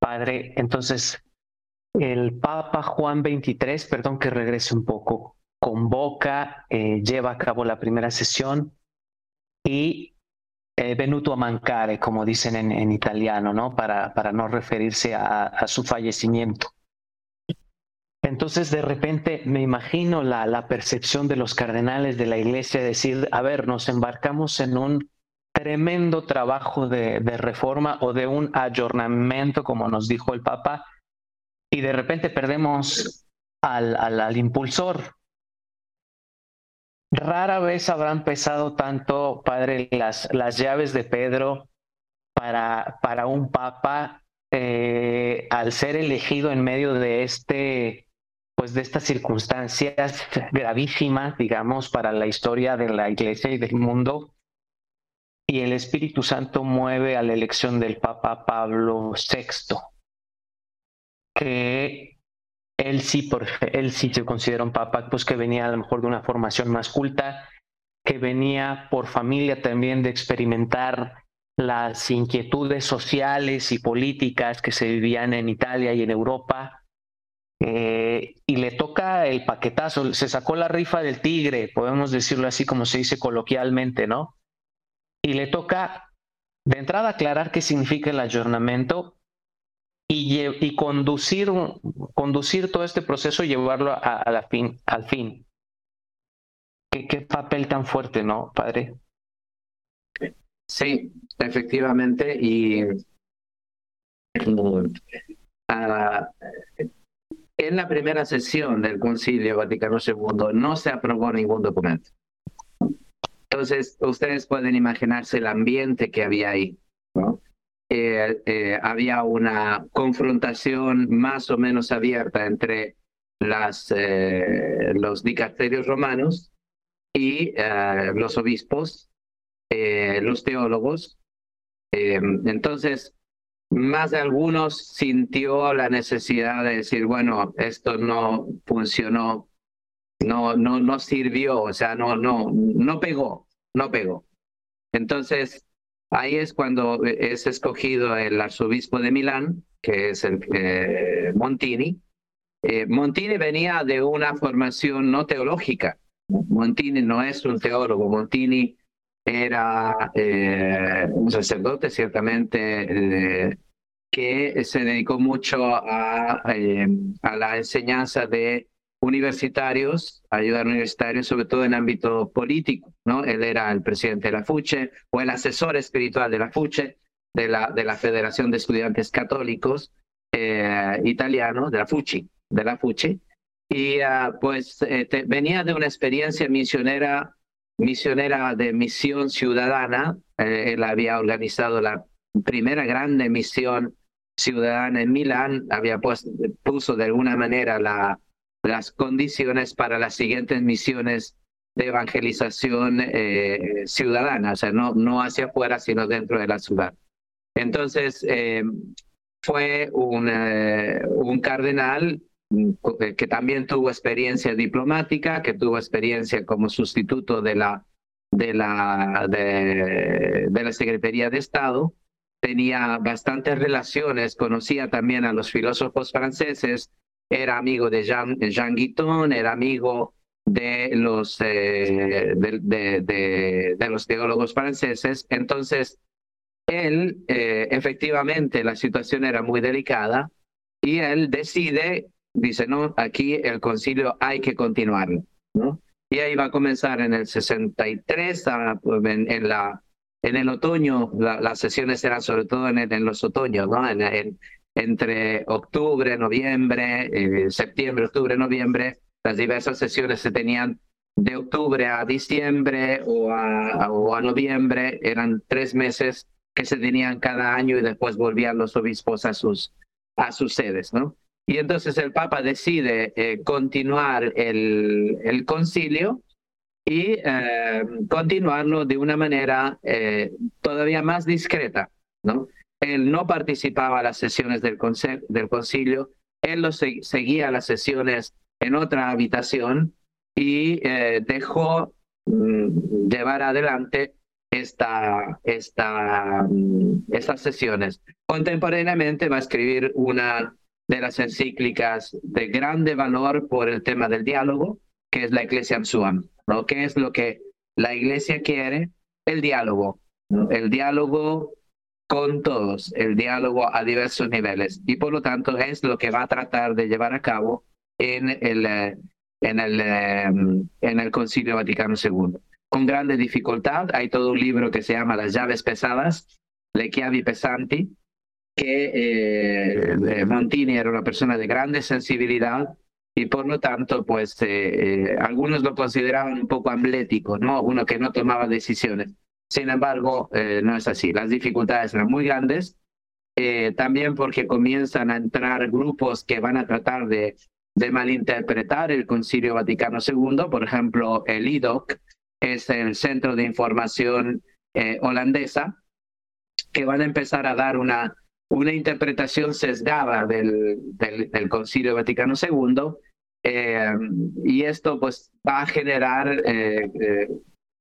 Padre, entonces el Papa Juan XXIII, perdón que regrese un poco, convoca, eh, lleva a cabo la primera sesión y eh, venuto a mancare, como dicen en, italiano, ¿no? Para, para no referirse a, su fallecimiento. Entonces, de repente, me imagino la, la percepción de los cardenales de la iglesia, decir, a ver, nos embarcamos en un tremendo trabajo de, de reforma o de un ayornamiento, como nos dijo el Papa, y de repente perdemos al, al, impulsor. rara vez habrán pesado tanto, padre, las, las llaves de Pedro para, para un papa eh, al ser elegido en medio de este pues de estas circunstancias gravísimas, digamos, para la historia de la iglesia y del mundo. Y el Espíritu Santo mueve a la elección del Papa Pablo VI, que él sí, por, él sí se considera un papa, pues que venía a lo mejor de una formación más culta, que venía por familia también de experimentar las inquietudes sociales y políticas que se vivían en Italia y en Europa. Eh, y le toca el paquetazo, se sacó la rifa del tigre, podemos decirlo así como se dice coloquialmente, ¿no? Y le toca de entrada aclarar qué significa el ayornamiento y, conducir, conducir todo este proceso y llevarlo a, la fin, al fin. ¿Qué, ¿Qué papel tan fuerte, ¿no, padre? Sí, efectivamente. Y ah, en la primera sesión del Concilio Vaticano II no se aprobó ningún documento. Entonces, ustedes pueden imaginarse el ambiente que había ahí. ¿no? Eh, eh, había una confrontación más o menos abierta entre las, eh, los dicasterios romanos y los obispos, los teólogos. entonces, más de algunos sintió la necesidad de decir, bueno, esto no funcionó, no, no, no sirvió, o sea, no, no, no pegó, no pegó. Entonces, Ahí es cuando es escogido el arzobispo de Milán, que es el eh, Montini. Eh, Montini venía de una formación no teológica. Montini no es un teólogo. Montini era eh, un sacerdote, ciertamente, que se dedicó mucho a la enseñanza de universitarios, ayudar universitarios, sobre todo en ámbito político, ¿no? Él era el presidente de la FUCHE o el asesor espiritual de la FUCHE, de la, de la Federación de Estudiantes Católicos eh, Italiano, de la FUCHI, de la FUCHI, y ah, pues eh, venía de una experiencia misionera, misionera de misión ciudadana, eh, él había organizado la primera grande misión ciudadana en Milán, había pues, puso de alguna manera la, las condiciones para las siguientes misiones de evangelización eh, ciudadana, o sea, no, no hacia afuera, sino dentro de la ciudad. Entonces, eh, fue un, eh, un cardenal que también tuvo experiencia diplomática, que tuvo experiencia como sustituto de la, de la, de la Secretaría de Estado, tenía bastantes relaciones, conocía también a los filósofos franceses, era amigo de Jean, Jean Guiton, era amigo de los, eh, de, de, los teólogos franceses. Entonces, él, eh, efectivamente, la situación era muy delicada y él decide, dice, no, aquí el concilio hay que continuarlo, ¿no? Y ahí va a comenzar en el 63, en, en la, en el otoño, las sesiones eran sobre todo en, en los otoños, ¿no? En, en, entre octubre, noviembre, eh, septiembre, octubre, noviembre, las diversas sesiones se tenían de octubre a diciembre o a, o a noviembre, eran tres meses que se tenían cada año y después volvían los obispos a sus, a sus sedes, ¿no? Y entonces el Papa decide eh, continuar el, el, concilio y eh, continuarlo de una manera todavía más discreta, ¿no? Él no participaba en las sesiones del, del concilio, él lo seguía las sesiones en otra habitación y eh, dejó mm, llevar adelante esta, esta, mm, estas sesiones. Contemporáneamente va a escribir una de las encíclicas de grande valor por el tema del diálogo, que es la Iglesia Suam, ¿no? ¿Qué es lo que la Iglesia quiere? El diálogo. El diálogo con todos, el diálogo a diversos niveles. Y por lo tanto es lo que va a tratar de llevar a cabo en el, eh, en el, em, en el Concilio Vaticano II. Con grande dificultad, hay todo un libro que se llama Las llaves pesadas, Le chiavi pesanti, que eh, Montini era una persona de grande sensibilidad y por lo tanto, pues eh, eh, algunos lo consideraban un poco amblético, ¿no? Uno que no tomaba decisiones. Sin embargo, eh, no es así. Las dificultades eran muy grandes, también porque comienzan a entrar grupos que van a tratar de, de malinterpretar el Concilio Vaticano II. Por ejemplo, el IDOC es el Centro de Información holandesa, que van a empezar a dar una una interpretación sesgada del, del, Concilio Vaticano II eh, y esto pues va a generar eh, eh,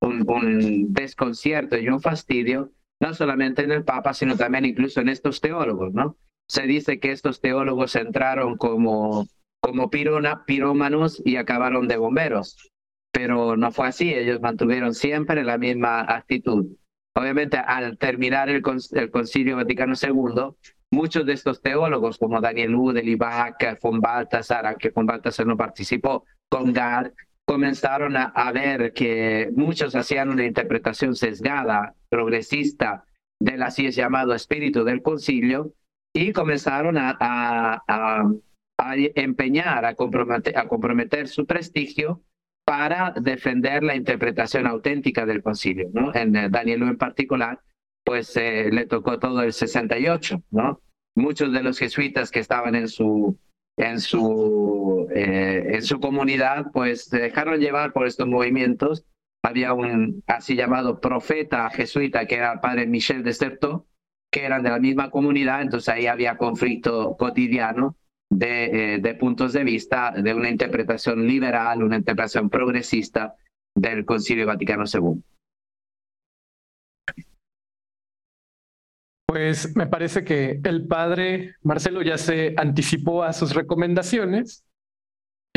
un, desconcierto y un fastidio no solamente en el Papa sino también incluso en estos teólogos, ¿no? Se dice que estos teólogos entraron como, como pirona, pirómanos y acabaron de bomberos, pero no fue así, ellos mantuvieron siempre la misma actitud. Obviamente, al terminar el, Concilio Vaticano II, muchos de estos teólogos, como Daniel U. de Libac, von Baltasar, aunque von Baltasar no participó, Congar, comenzaron a, ver que muchos hacían una interpretación sesgada, progresista, del así es llamado espíritu del concilio, y comenzaron a, a, a empeñar, a comprometer, a comprometer su prestigio para defender la interpretación auténtica del concilio, ¿no? En eh, Daniel en particular, pues eh, le tocó todo el 68, ¿no? Muchos de los jesuitas que estaban en su en su eh, en su comunidad, pues se dejaron llevar por estos movimientos. Había un así llamado profeta jesuita que era el padre Michel de Certeau, que eran de la misma comunidad, entonces ahí había conflicto cotidiano de, eh, de, puntos de vista de una interpretación liberal, una interpretación progresista del Concilio Vaticano II. Pues me parece que el padre Marcelo ya se anticipó a sus recomendaciones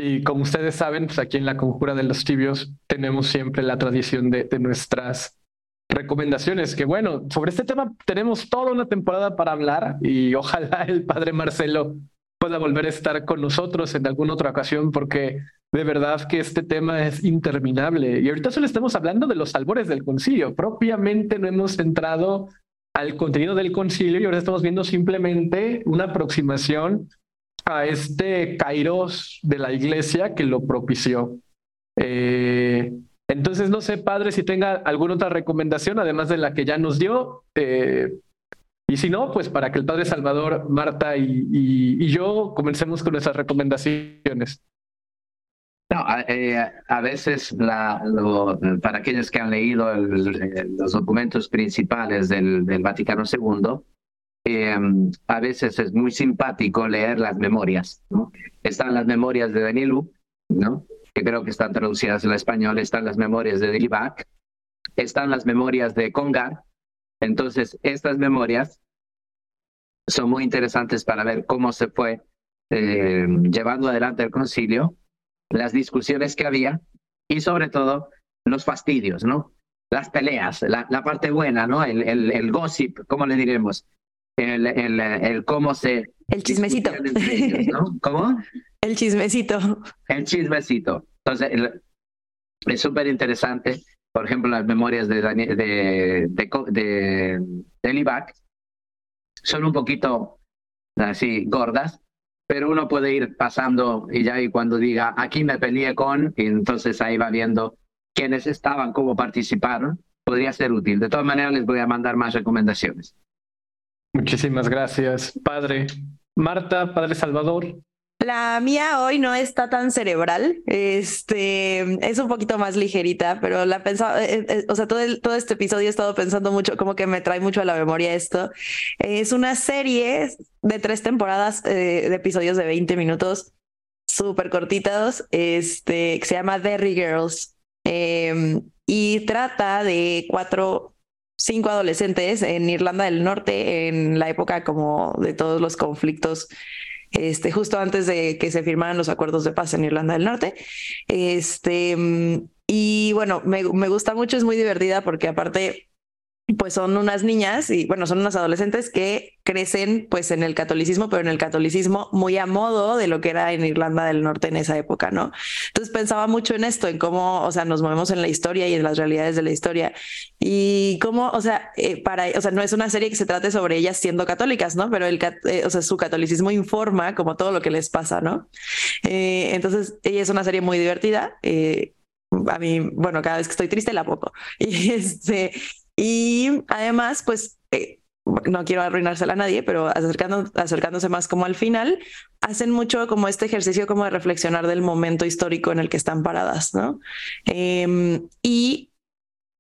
y como ustedes saben, pues aquí en la Conjura de los Tibios tenemos siempre la tradición de, de nuestras recomendaciones, que bueno, sobre este tema tenemos toda una temporada para hablar y ojalá el padre Marcelo pueda volver a estar con nosotros en alguna otra ocasión, porque de verdad que este tema es interminable. Y ahorita solo estamos hablando de los albores del concilio, propiamente no hemos entrado al contenido del concilio y ahora estamos viendo simplemente una aproximación a este kairos de la iglesia que lo propició. Eh, entonces, no sé, padre, si tenga alguna otra recomendación, además de la que ya nos dio, eh, y si no, pues para que el Padre Salvador, Marta y, yo comencemos con nuestras recomendaciones. No, a, eh, veces para aquellos que han leído los documentos principales del, Vaticano II, em, a veces es muy simpático leer las memorias. Están las memorias de Danielu, ¿no? que creo que están traducidas al español, están las memorias de Dilibac, están las memorias de Congar, entonces, estas memorias son muy interesantes para ver cómo se fue eh, llevando adelante el concilio, las discusiones que había y sobre todo los fastidios, ¿no? Las peleas, la, parte buena, ¿no? El, el, gossip, ¿cómo le diremos? El, el, el cómo se... El chismecito. ¿no? ¿Cómo? El chismecito. El chismecito. Entonces, es súper interesante por ejemplo, las memorias de, de, de, de, son un poquito así gordas, pero uno puede ir pasando y ya y cuando diga, aquí me peleé con, y entonces ahí va viendo quiénes estaban, cómo participaron, podría ser útil. De todas maneras, les voy a mandar más recomendaciones. Muchísimas gracias, padre. Marta, padre Salvador. La mía hoy no está tan cerebral, este es un poquito más ligerita, pero la pensaba, eh, eh, o sea, todo, todo este episodio he estado pensando mucho, como que me trae mucho a la memoria esto. Es una serie de tres temporadas eh, de episodios de 20 minutos, súper cortitos, este, que se llama Derry Girls, em, y trata de cuatro cinco adolescentes en Irlanda del Norte en la época como de todos los conflictos este, justo antes de que se firmaran los acuerdos de paz en Irlanda del Norte. Este, y bueno, me, me gusta mucho, es muy divertida porque aparte pues son unas niñas y bueno, son unas adolescentes que crecen pues en el catolicismo, pero en el catolicismo muy a modo de lo que era en Irlanda del Norte en esa época, ¿no? Entonces pensaba mucho en esto, en cómo, o sea, nos movemos en la historia y en las realidades de la historia y cómo, o sea, eh, para, o sea, no es una serie que se trate sobre ellas siendo católicas, ¿no? Pero el, eh, o sea, su catolicismo informa como todo lo que les pasa, ¿no? Eh, entonces, ella es una serie muy divertida. a mí, bueno, cada vez que estoy triste la pongo. Y este, y además, pues, eh, no quiero arruinársela a nadie, pero acercando, acercándose más como al final, hacen mucho como este ejercicio como de reflexionar del momento histórico en el que están paradas, ¿no? Em, y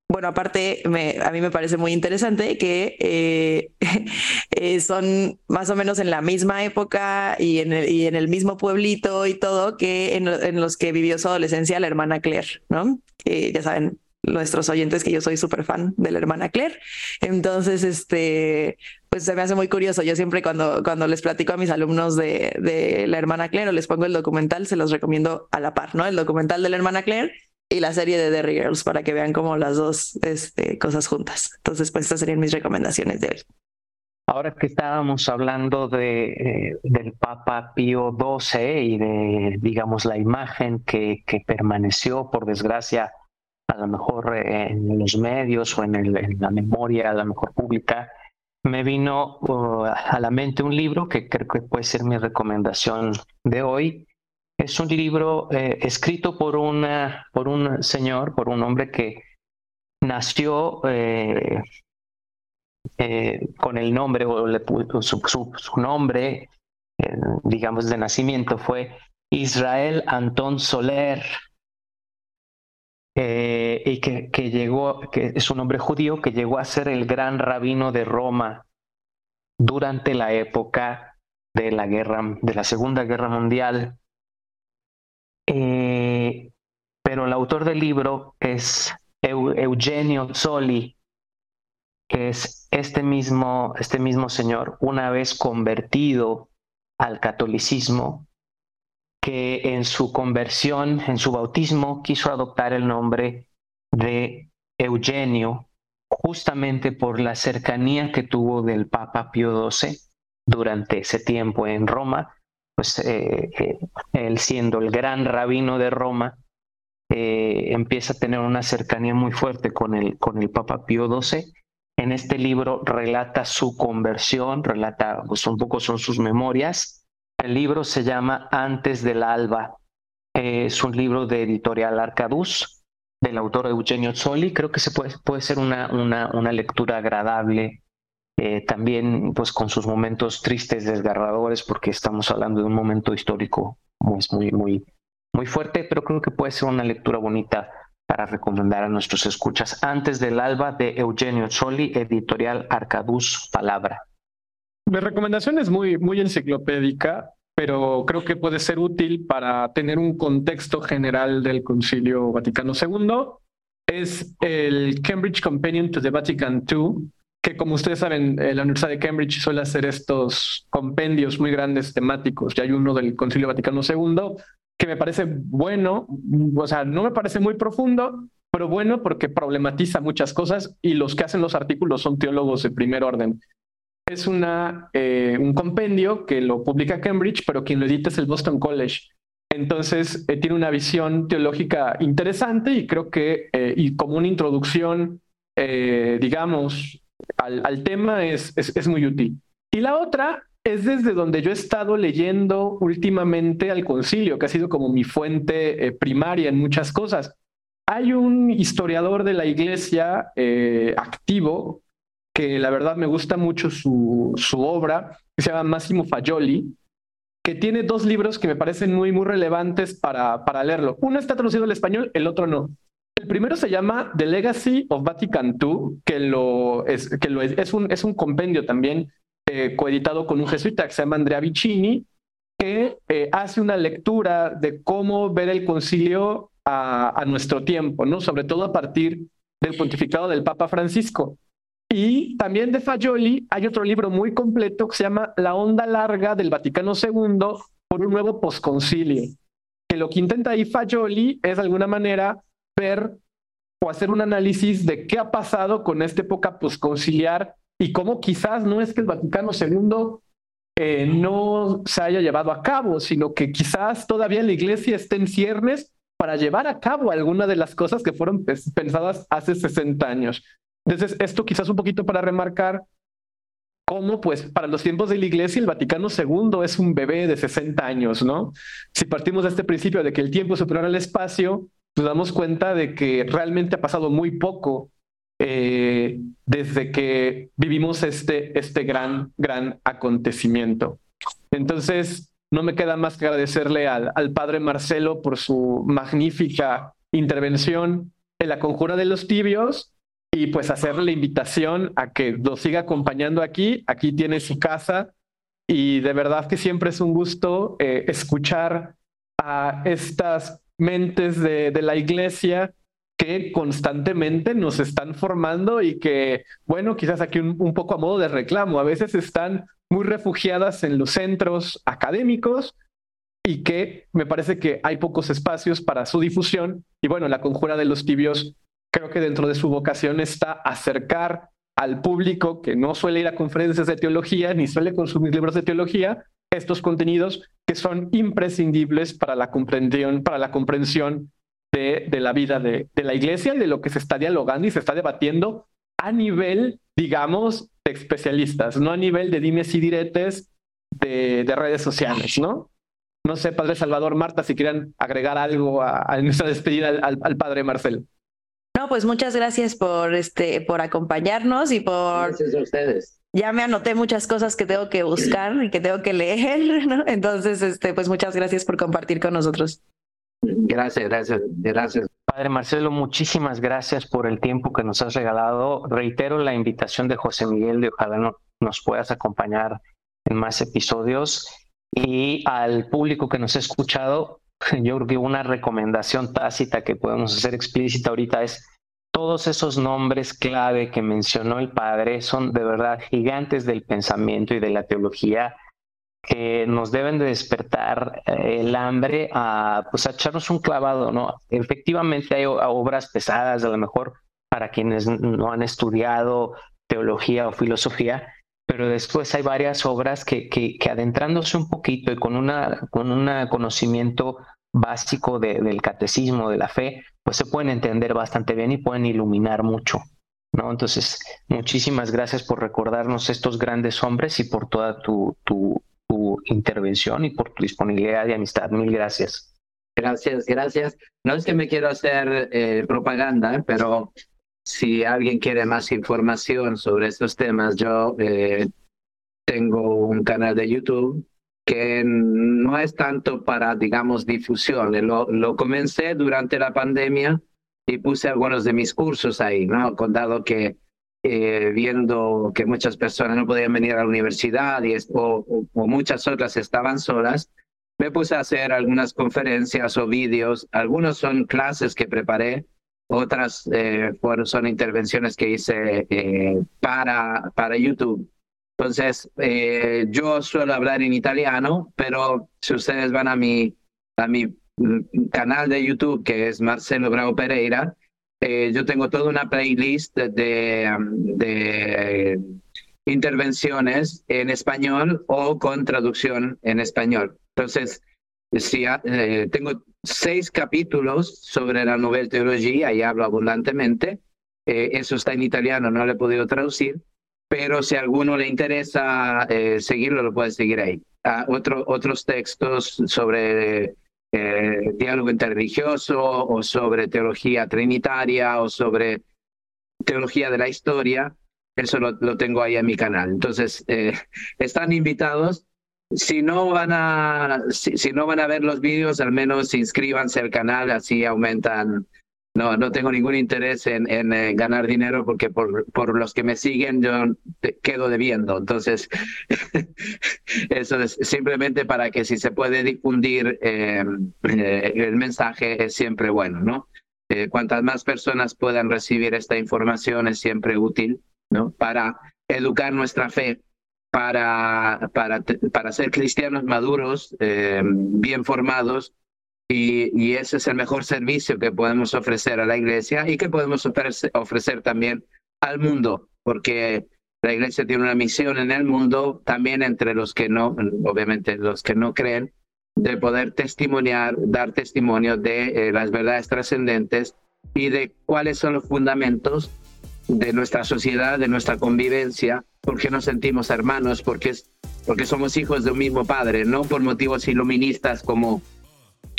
bueno, aparte, a mí me parece muy interesante que eh, eh, son más o menos en la misma época y en el, y en el mismo pueblito y todo que en, en, los que vivió su adolescencia la hermana Claire, ¿no? Que ya saben, nuestros oyentes que yo soy súper fan de la hermana Claire. Entonces, este, pues se me hace muy curioso. Yo siempre cuando, cuando les platico a mis alumnos de, de la hermana Claire o les pongo el documental, se los recomiendo a la par, ¿no? El documental de la hermana Claire y la serie de Derry Girls para que vean como las dos este, cosas juntas. Entonces, pues estas serían mis recomendaciones de hoy. Ahora que estábamos hablando de, eh, del Papa Pío XII y de, digamos, la imagen que, que permaneció, por desgracia, a lo mejor en los medios o en, la memoria, a lo mejor pública, me vino uh, a la mente un libro que creo que puede ser mi recomendación de hoy. Es un libro eh, escrito por, una, por un señor, por un hombre que nació eh, eh, con el nombre, o le, su, su, su, nombre, digamos, de nacimiento fue Israel Antón Soler. Eh, y que, que, llegó, que es un hombre judío que llegó a ser el gran rabino de Roma durante la época de la guerra, de la Segunda Guerra Mundial. Eh, pero el autor del libro es Eugenio Zoli, que es este mismo, este mismo señor, una vez convertido al catolicismo, que en su conversión, en su bautismo, quiso adoptar el nombre de Eugenio, justamente por la cercanía que tuvo del Papa Pío XII durante ese tiempo en Roma, pues eh, eh, él siendo el gran rabino de Roma, eh, empieza a tener una cercanía muy fuerte con el, con el Papa Pío XII. En este libro relata su conversión, relata pues un poco son sus memorias, el libro se llama Antes del Alba. Es un libro de editorial Arcaduz, del autor Eugenio Zoli. Creo que se puede, puede ser una, una, una lectura agradable, eh, también pues con sus momentos tristes, desgarradores, porque estamos hablando de un momento histórico muy, muy, muy, muy fuerte, pero creo que puede ser una lectura bonita para recomendar a nuestros escuchas. Antes del alba de Eugenio Zoli, editorial Arcaduz Palabra. Mi recomendación es muy, muy enciclopédica, pero creo que puede ser útil para tener un contexto general del Concilio Vaticano II. Es el Cambridge Companion to the Vatican II, que como ustedes saben, la Universidad de Cambridge suele hacer estos compendios muy grandes temáticos. Ya hay uno del Concilio Vaticano II que me parece bueno, o sea, no me parece muy profundo, pero bueno porque problematiza muchas cosas y los que hacen los artículos son teólogos de primer orden es eh, un compendio que lo publica Cambridge, pero quien lo edita es el Boston College. Entonces, eh, tiene una visión teológica interesante y creo que, eh, y como una introducción, digamos, al, tema es, es, muy útil. Y la otra es desde donde yo he estado leyendo últimamente al concilio, que ha sido como mi fuente primaria en muchas cosas. Hay un historiador de la iglesia activo que la verdad me gusta mucho su, su obra, que se llama Massimo Fagioli, que tiene dos libros que me parecen muy, muy relevantes para, para leerlo. Uno está traducido al español, el otro no. El primero se llama The Legacy of Vatican II, que, lo es, que lo es, es, un, es un compendio también eh, coeditado con un jesuita que se llama Andrea Vicini, que eh, hace una lectura de cómo ver el concilio a, a nuestro tiempo, ¿no? sobre todo a partir del pontificado del Papa Francisco. Y también de Fagioli hay otro libro muy completo que se llama La onda larga del Vaticano II por un nuevo posconcilio. Que lo que intenta ahí Fagioli es de alguna manera ver o hacer un análisis de qué ha pasado con esta época posconciliar y cómo quizás no es que el Vaticano II eh, no se haya llevado a cabo, sino que quizás todavía la iglesia esté en ciernes para llevar a cabo alguna de las cosas que fueron pensadas hace 60 años. Entonces, esto quizás un poquito para remarcar cómo, pues, para los tiempos de la Iglesia, el Vaticano II es un bebé de 60 años, ¿no? Si partimos de este principio de que el tiempo es superior al espacio, nos damos cuenta de que realmente ha pasado muy poco eh, desde que vivimos este, este gran, gran acontecimiento. Entonces, no me queda más que agradecerle al, al padre Marcelo por su magnífica intervención en la conjura de los tibios y pues hacerle la invitación a que nos siga acompañando aquí. Aquí tiene su casa y de verdad que siempre es un gusto eh, escuchar a estas mentes de, la iglesia que constantemente nos están formando y que, bueno, quizás aquí un poco a modo de reclamo, a veces están muy refugiadas en los centros académicos y que me parece que hay pocos espacios para su difusión. Y bueno, la conjura de los tibios creo que dentro de su vocación está acercar al público que no suele ir a conferencias de teología ni suele consumir libros de teología estos contenidos que son imprescindibles para la comprensión, para la comprensión de, de la vida de, de, la iglesia y de lo que se está dialogando y se está debatiendo a nivel, digamos, de especialistas, no a nivel de dimes y diretes de, de redes sociales, ¿no? No sé, Padre Salvador, Marta, si quieren agregar algo a, a nuestra despedida al, al Padre Marcel. No, pues muchas gracias por este, por acompañarnos y por. Gracias a ustedes. Ya me anoté muchas cosas que tengo que buscar y que tengo que leer, ¿no? Entonces, este, pues muchas gracias por compartir con nosotros. Gracias, gracias, gracias. Padre Marcelo, muchísimas gracias por el tiempo que nos has regalado. Reitero la invitación de José Miguel de ojalá no, nos puedas acompañar en más episodios. Y al público que nos ha escuchado, yo creo que una recomendación tácita que podemos hacer explícita ahorita es todos esos nombres clave que mencionó el padre son de verdad gigantes del pensamiento y de la teología que nos deben de despertar eh, el hambre a, pues, a echarnos un clavado, ¿no? Efectivamente hay obras pesadas, a lo mejor para quienes no han estudiado teología o filosofía, pero después hay varias obras que, que, adentrándose un poquito y con, una, con un conocimiento básico de, del catecismo, de la fe, pues se pueden entender bastante bien y pueden iluminar mucho. ¿no? Entonces, muchísimas gracias por recordarnos estos grandes hombres y por toda tu, tu, tu intervención y por tu disponibilidad y amistad. Mil gracias. Gracias, gracias. No es que me quiero hacer eh, propaganda, pero si alguien quiere más información sobre estos temas, yo eh, tengo un canal de YouTube que no es tanto para, digamos, difusión. Lo, lo comencé durante la pandemia y puse algunos de mis cursos ahí, ¿no? Con dado que eh, viendo que muchas personas no podían venir a la universidad y o, o, muchas otras estaban solas, me puse a hacer algunas conferencias o vídeos. Algunos son clases que preparé otras eh, fueron, son intervenciones que hice eh, para, para YouTube. Entonces, eh, yo suelo hablar en italiano, pero si ustedes van a mi, a mi mm, canal de YouTube, que es Marcelo Bravo Pereira, eh, yo tengo toda una playlist de, de, de intervenciones en español o con traducción en español. Entonces, si, eh, tengo seis capítulos sobre la Nouvelle Teología y hablo abundantemente. Eh, eso está en italiano, no lo he podido traducir, pero si alguno le interesa eh, seguirlo, lo puede seguir ahí. Ah, otro, otros textos sobre diálogo interreligioso o sobre teología trinitaria o sobre teología de la historia, eso lo, lo tengo ahí en mi canal. Entonces, están invitados si no van a si, si, no van a ver los vídeos, al menos inscríbanse al canal, así aumentan. No, no tengo ningún interés en, en eh, ganar dinero porque por, por los que me siguen yo quedo debiendo. Entonces, eso es simplemente para que si se puede difundir eh, eh, el mensaje es siempre bueno, ¿no? Eh, cuantas más personas puedan recibir esta información es siempre útil, ¿no? Para educar nuestra fe para, para, para ser cristianos maduros, eh, bien formados, Y, ese es el mejor servicio que podemos ofrecer a la iglesia y que podemos ofrecer, también al mundo, porque la iglesia tiene una misión en el mundo, también entre los que no, obviamente los que no creen, de poder testimoniar, dar testimonio de eh, las verdades trascendentes y de cuáles son los fundamentos de nuestra sociedad, de nuestra convivencia, porque nos sentimos hermanos, porque, porque somos hijos de un mismo Padre, no por motivos iluministas como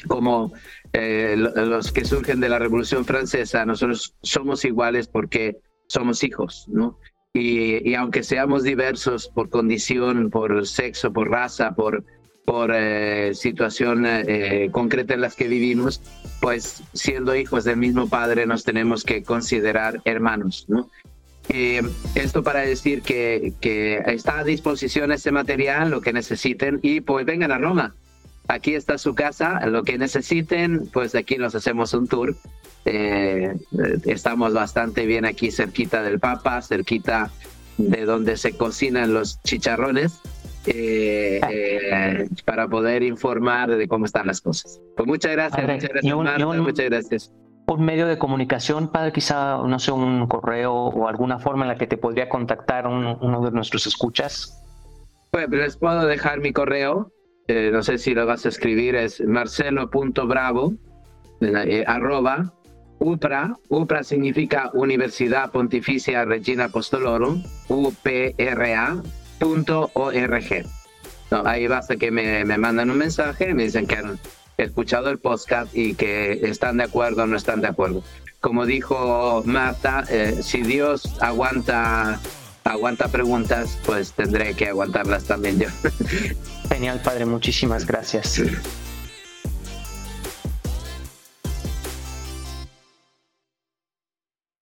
como eh, los que surgen de la Revolución Francesa, nosotros somos iguales porque somos hijos, ¿no? Y, aunque seamos diversos por condición, por sexo, por raza, por, por eh, situación eh, en las que vivimos, pues siendo hijos del mismo Padre nos tenemos que considerar hermanos, ¿no? esto para decir que, que está a disposición este material, lo que necesiten, y pues vengan a Roma aquí está su casa, lo que necesiten, pues aquí nos hacemos un tour. Eh, estamos bastante bien aquí cerquita del Papa, cerquita de donde se cocinan los chicharrones, eh, eh, para poder informar de cómo están las cosas. Pues muchas gracias, muchas gracias, un, muchas gracias. Un medio de comunicación, padre, quizá, no sé, un correo o alguna forma en la que te podría contactar uno de nuestros escuchas. Pues les puedo dejar mi correo, eh, no sé si lo vas a escribir, es marcelo.bravo, eh, arroba, UPRA, UPRA significa Universidad Pontificia Regina Apostolorum, UPRA.org. No, ahí basta que me, me mandan un mensaje, me dicen que han escuchado el podcast y que están de acuerdo o no están de acuerdo. Como dijo Marta, eh, si Dios aguanta aguanta preguntas, pues tendré que aguantarlas también yo. Genial, padre, muchísimas gracias.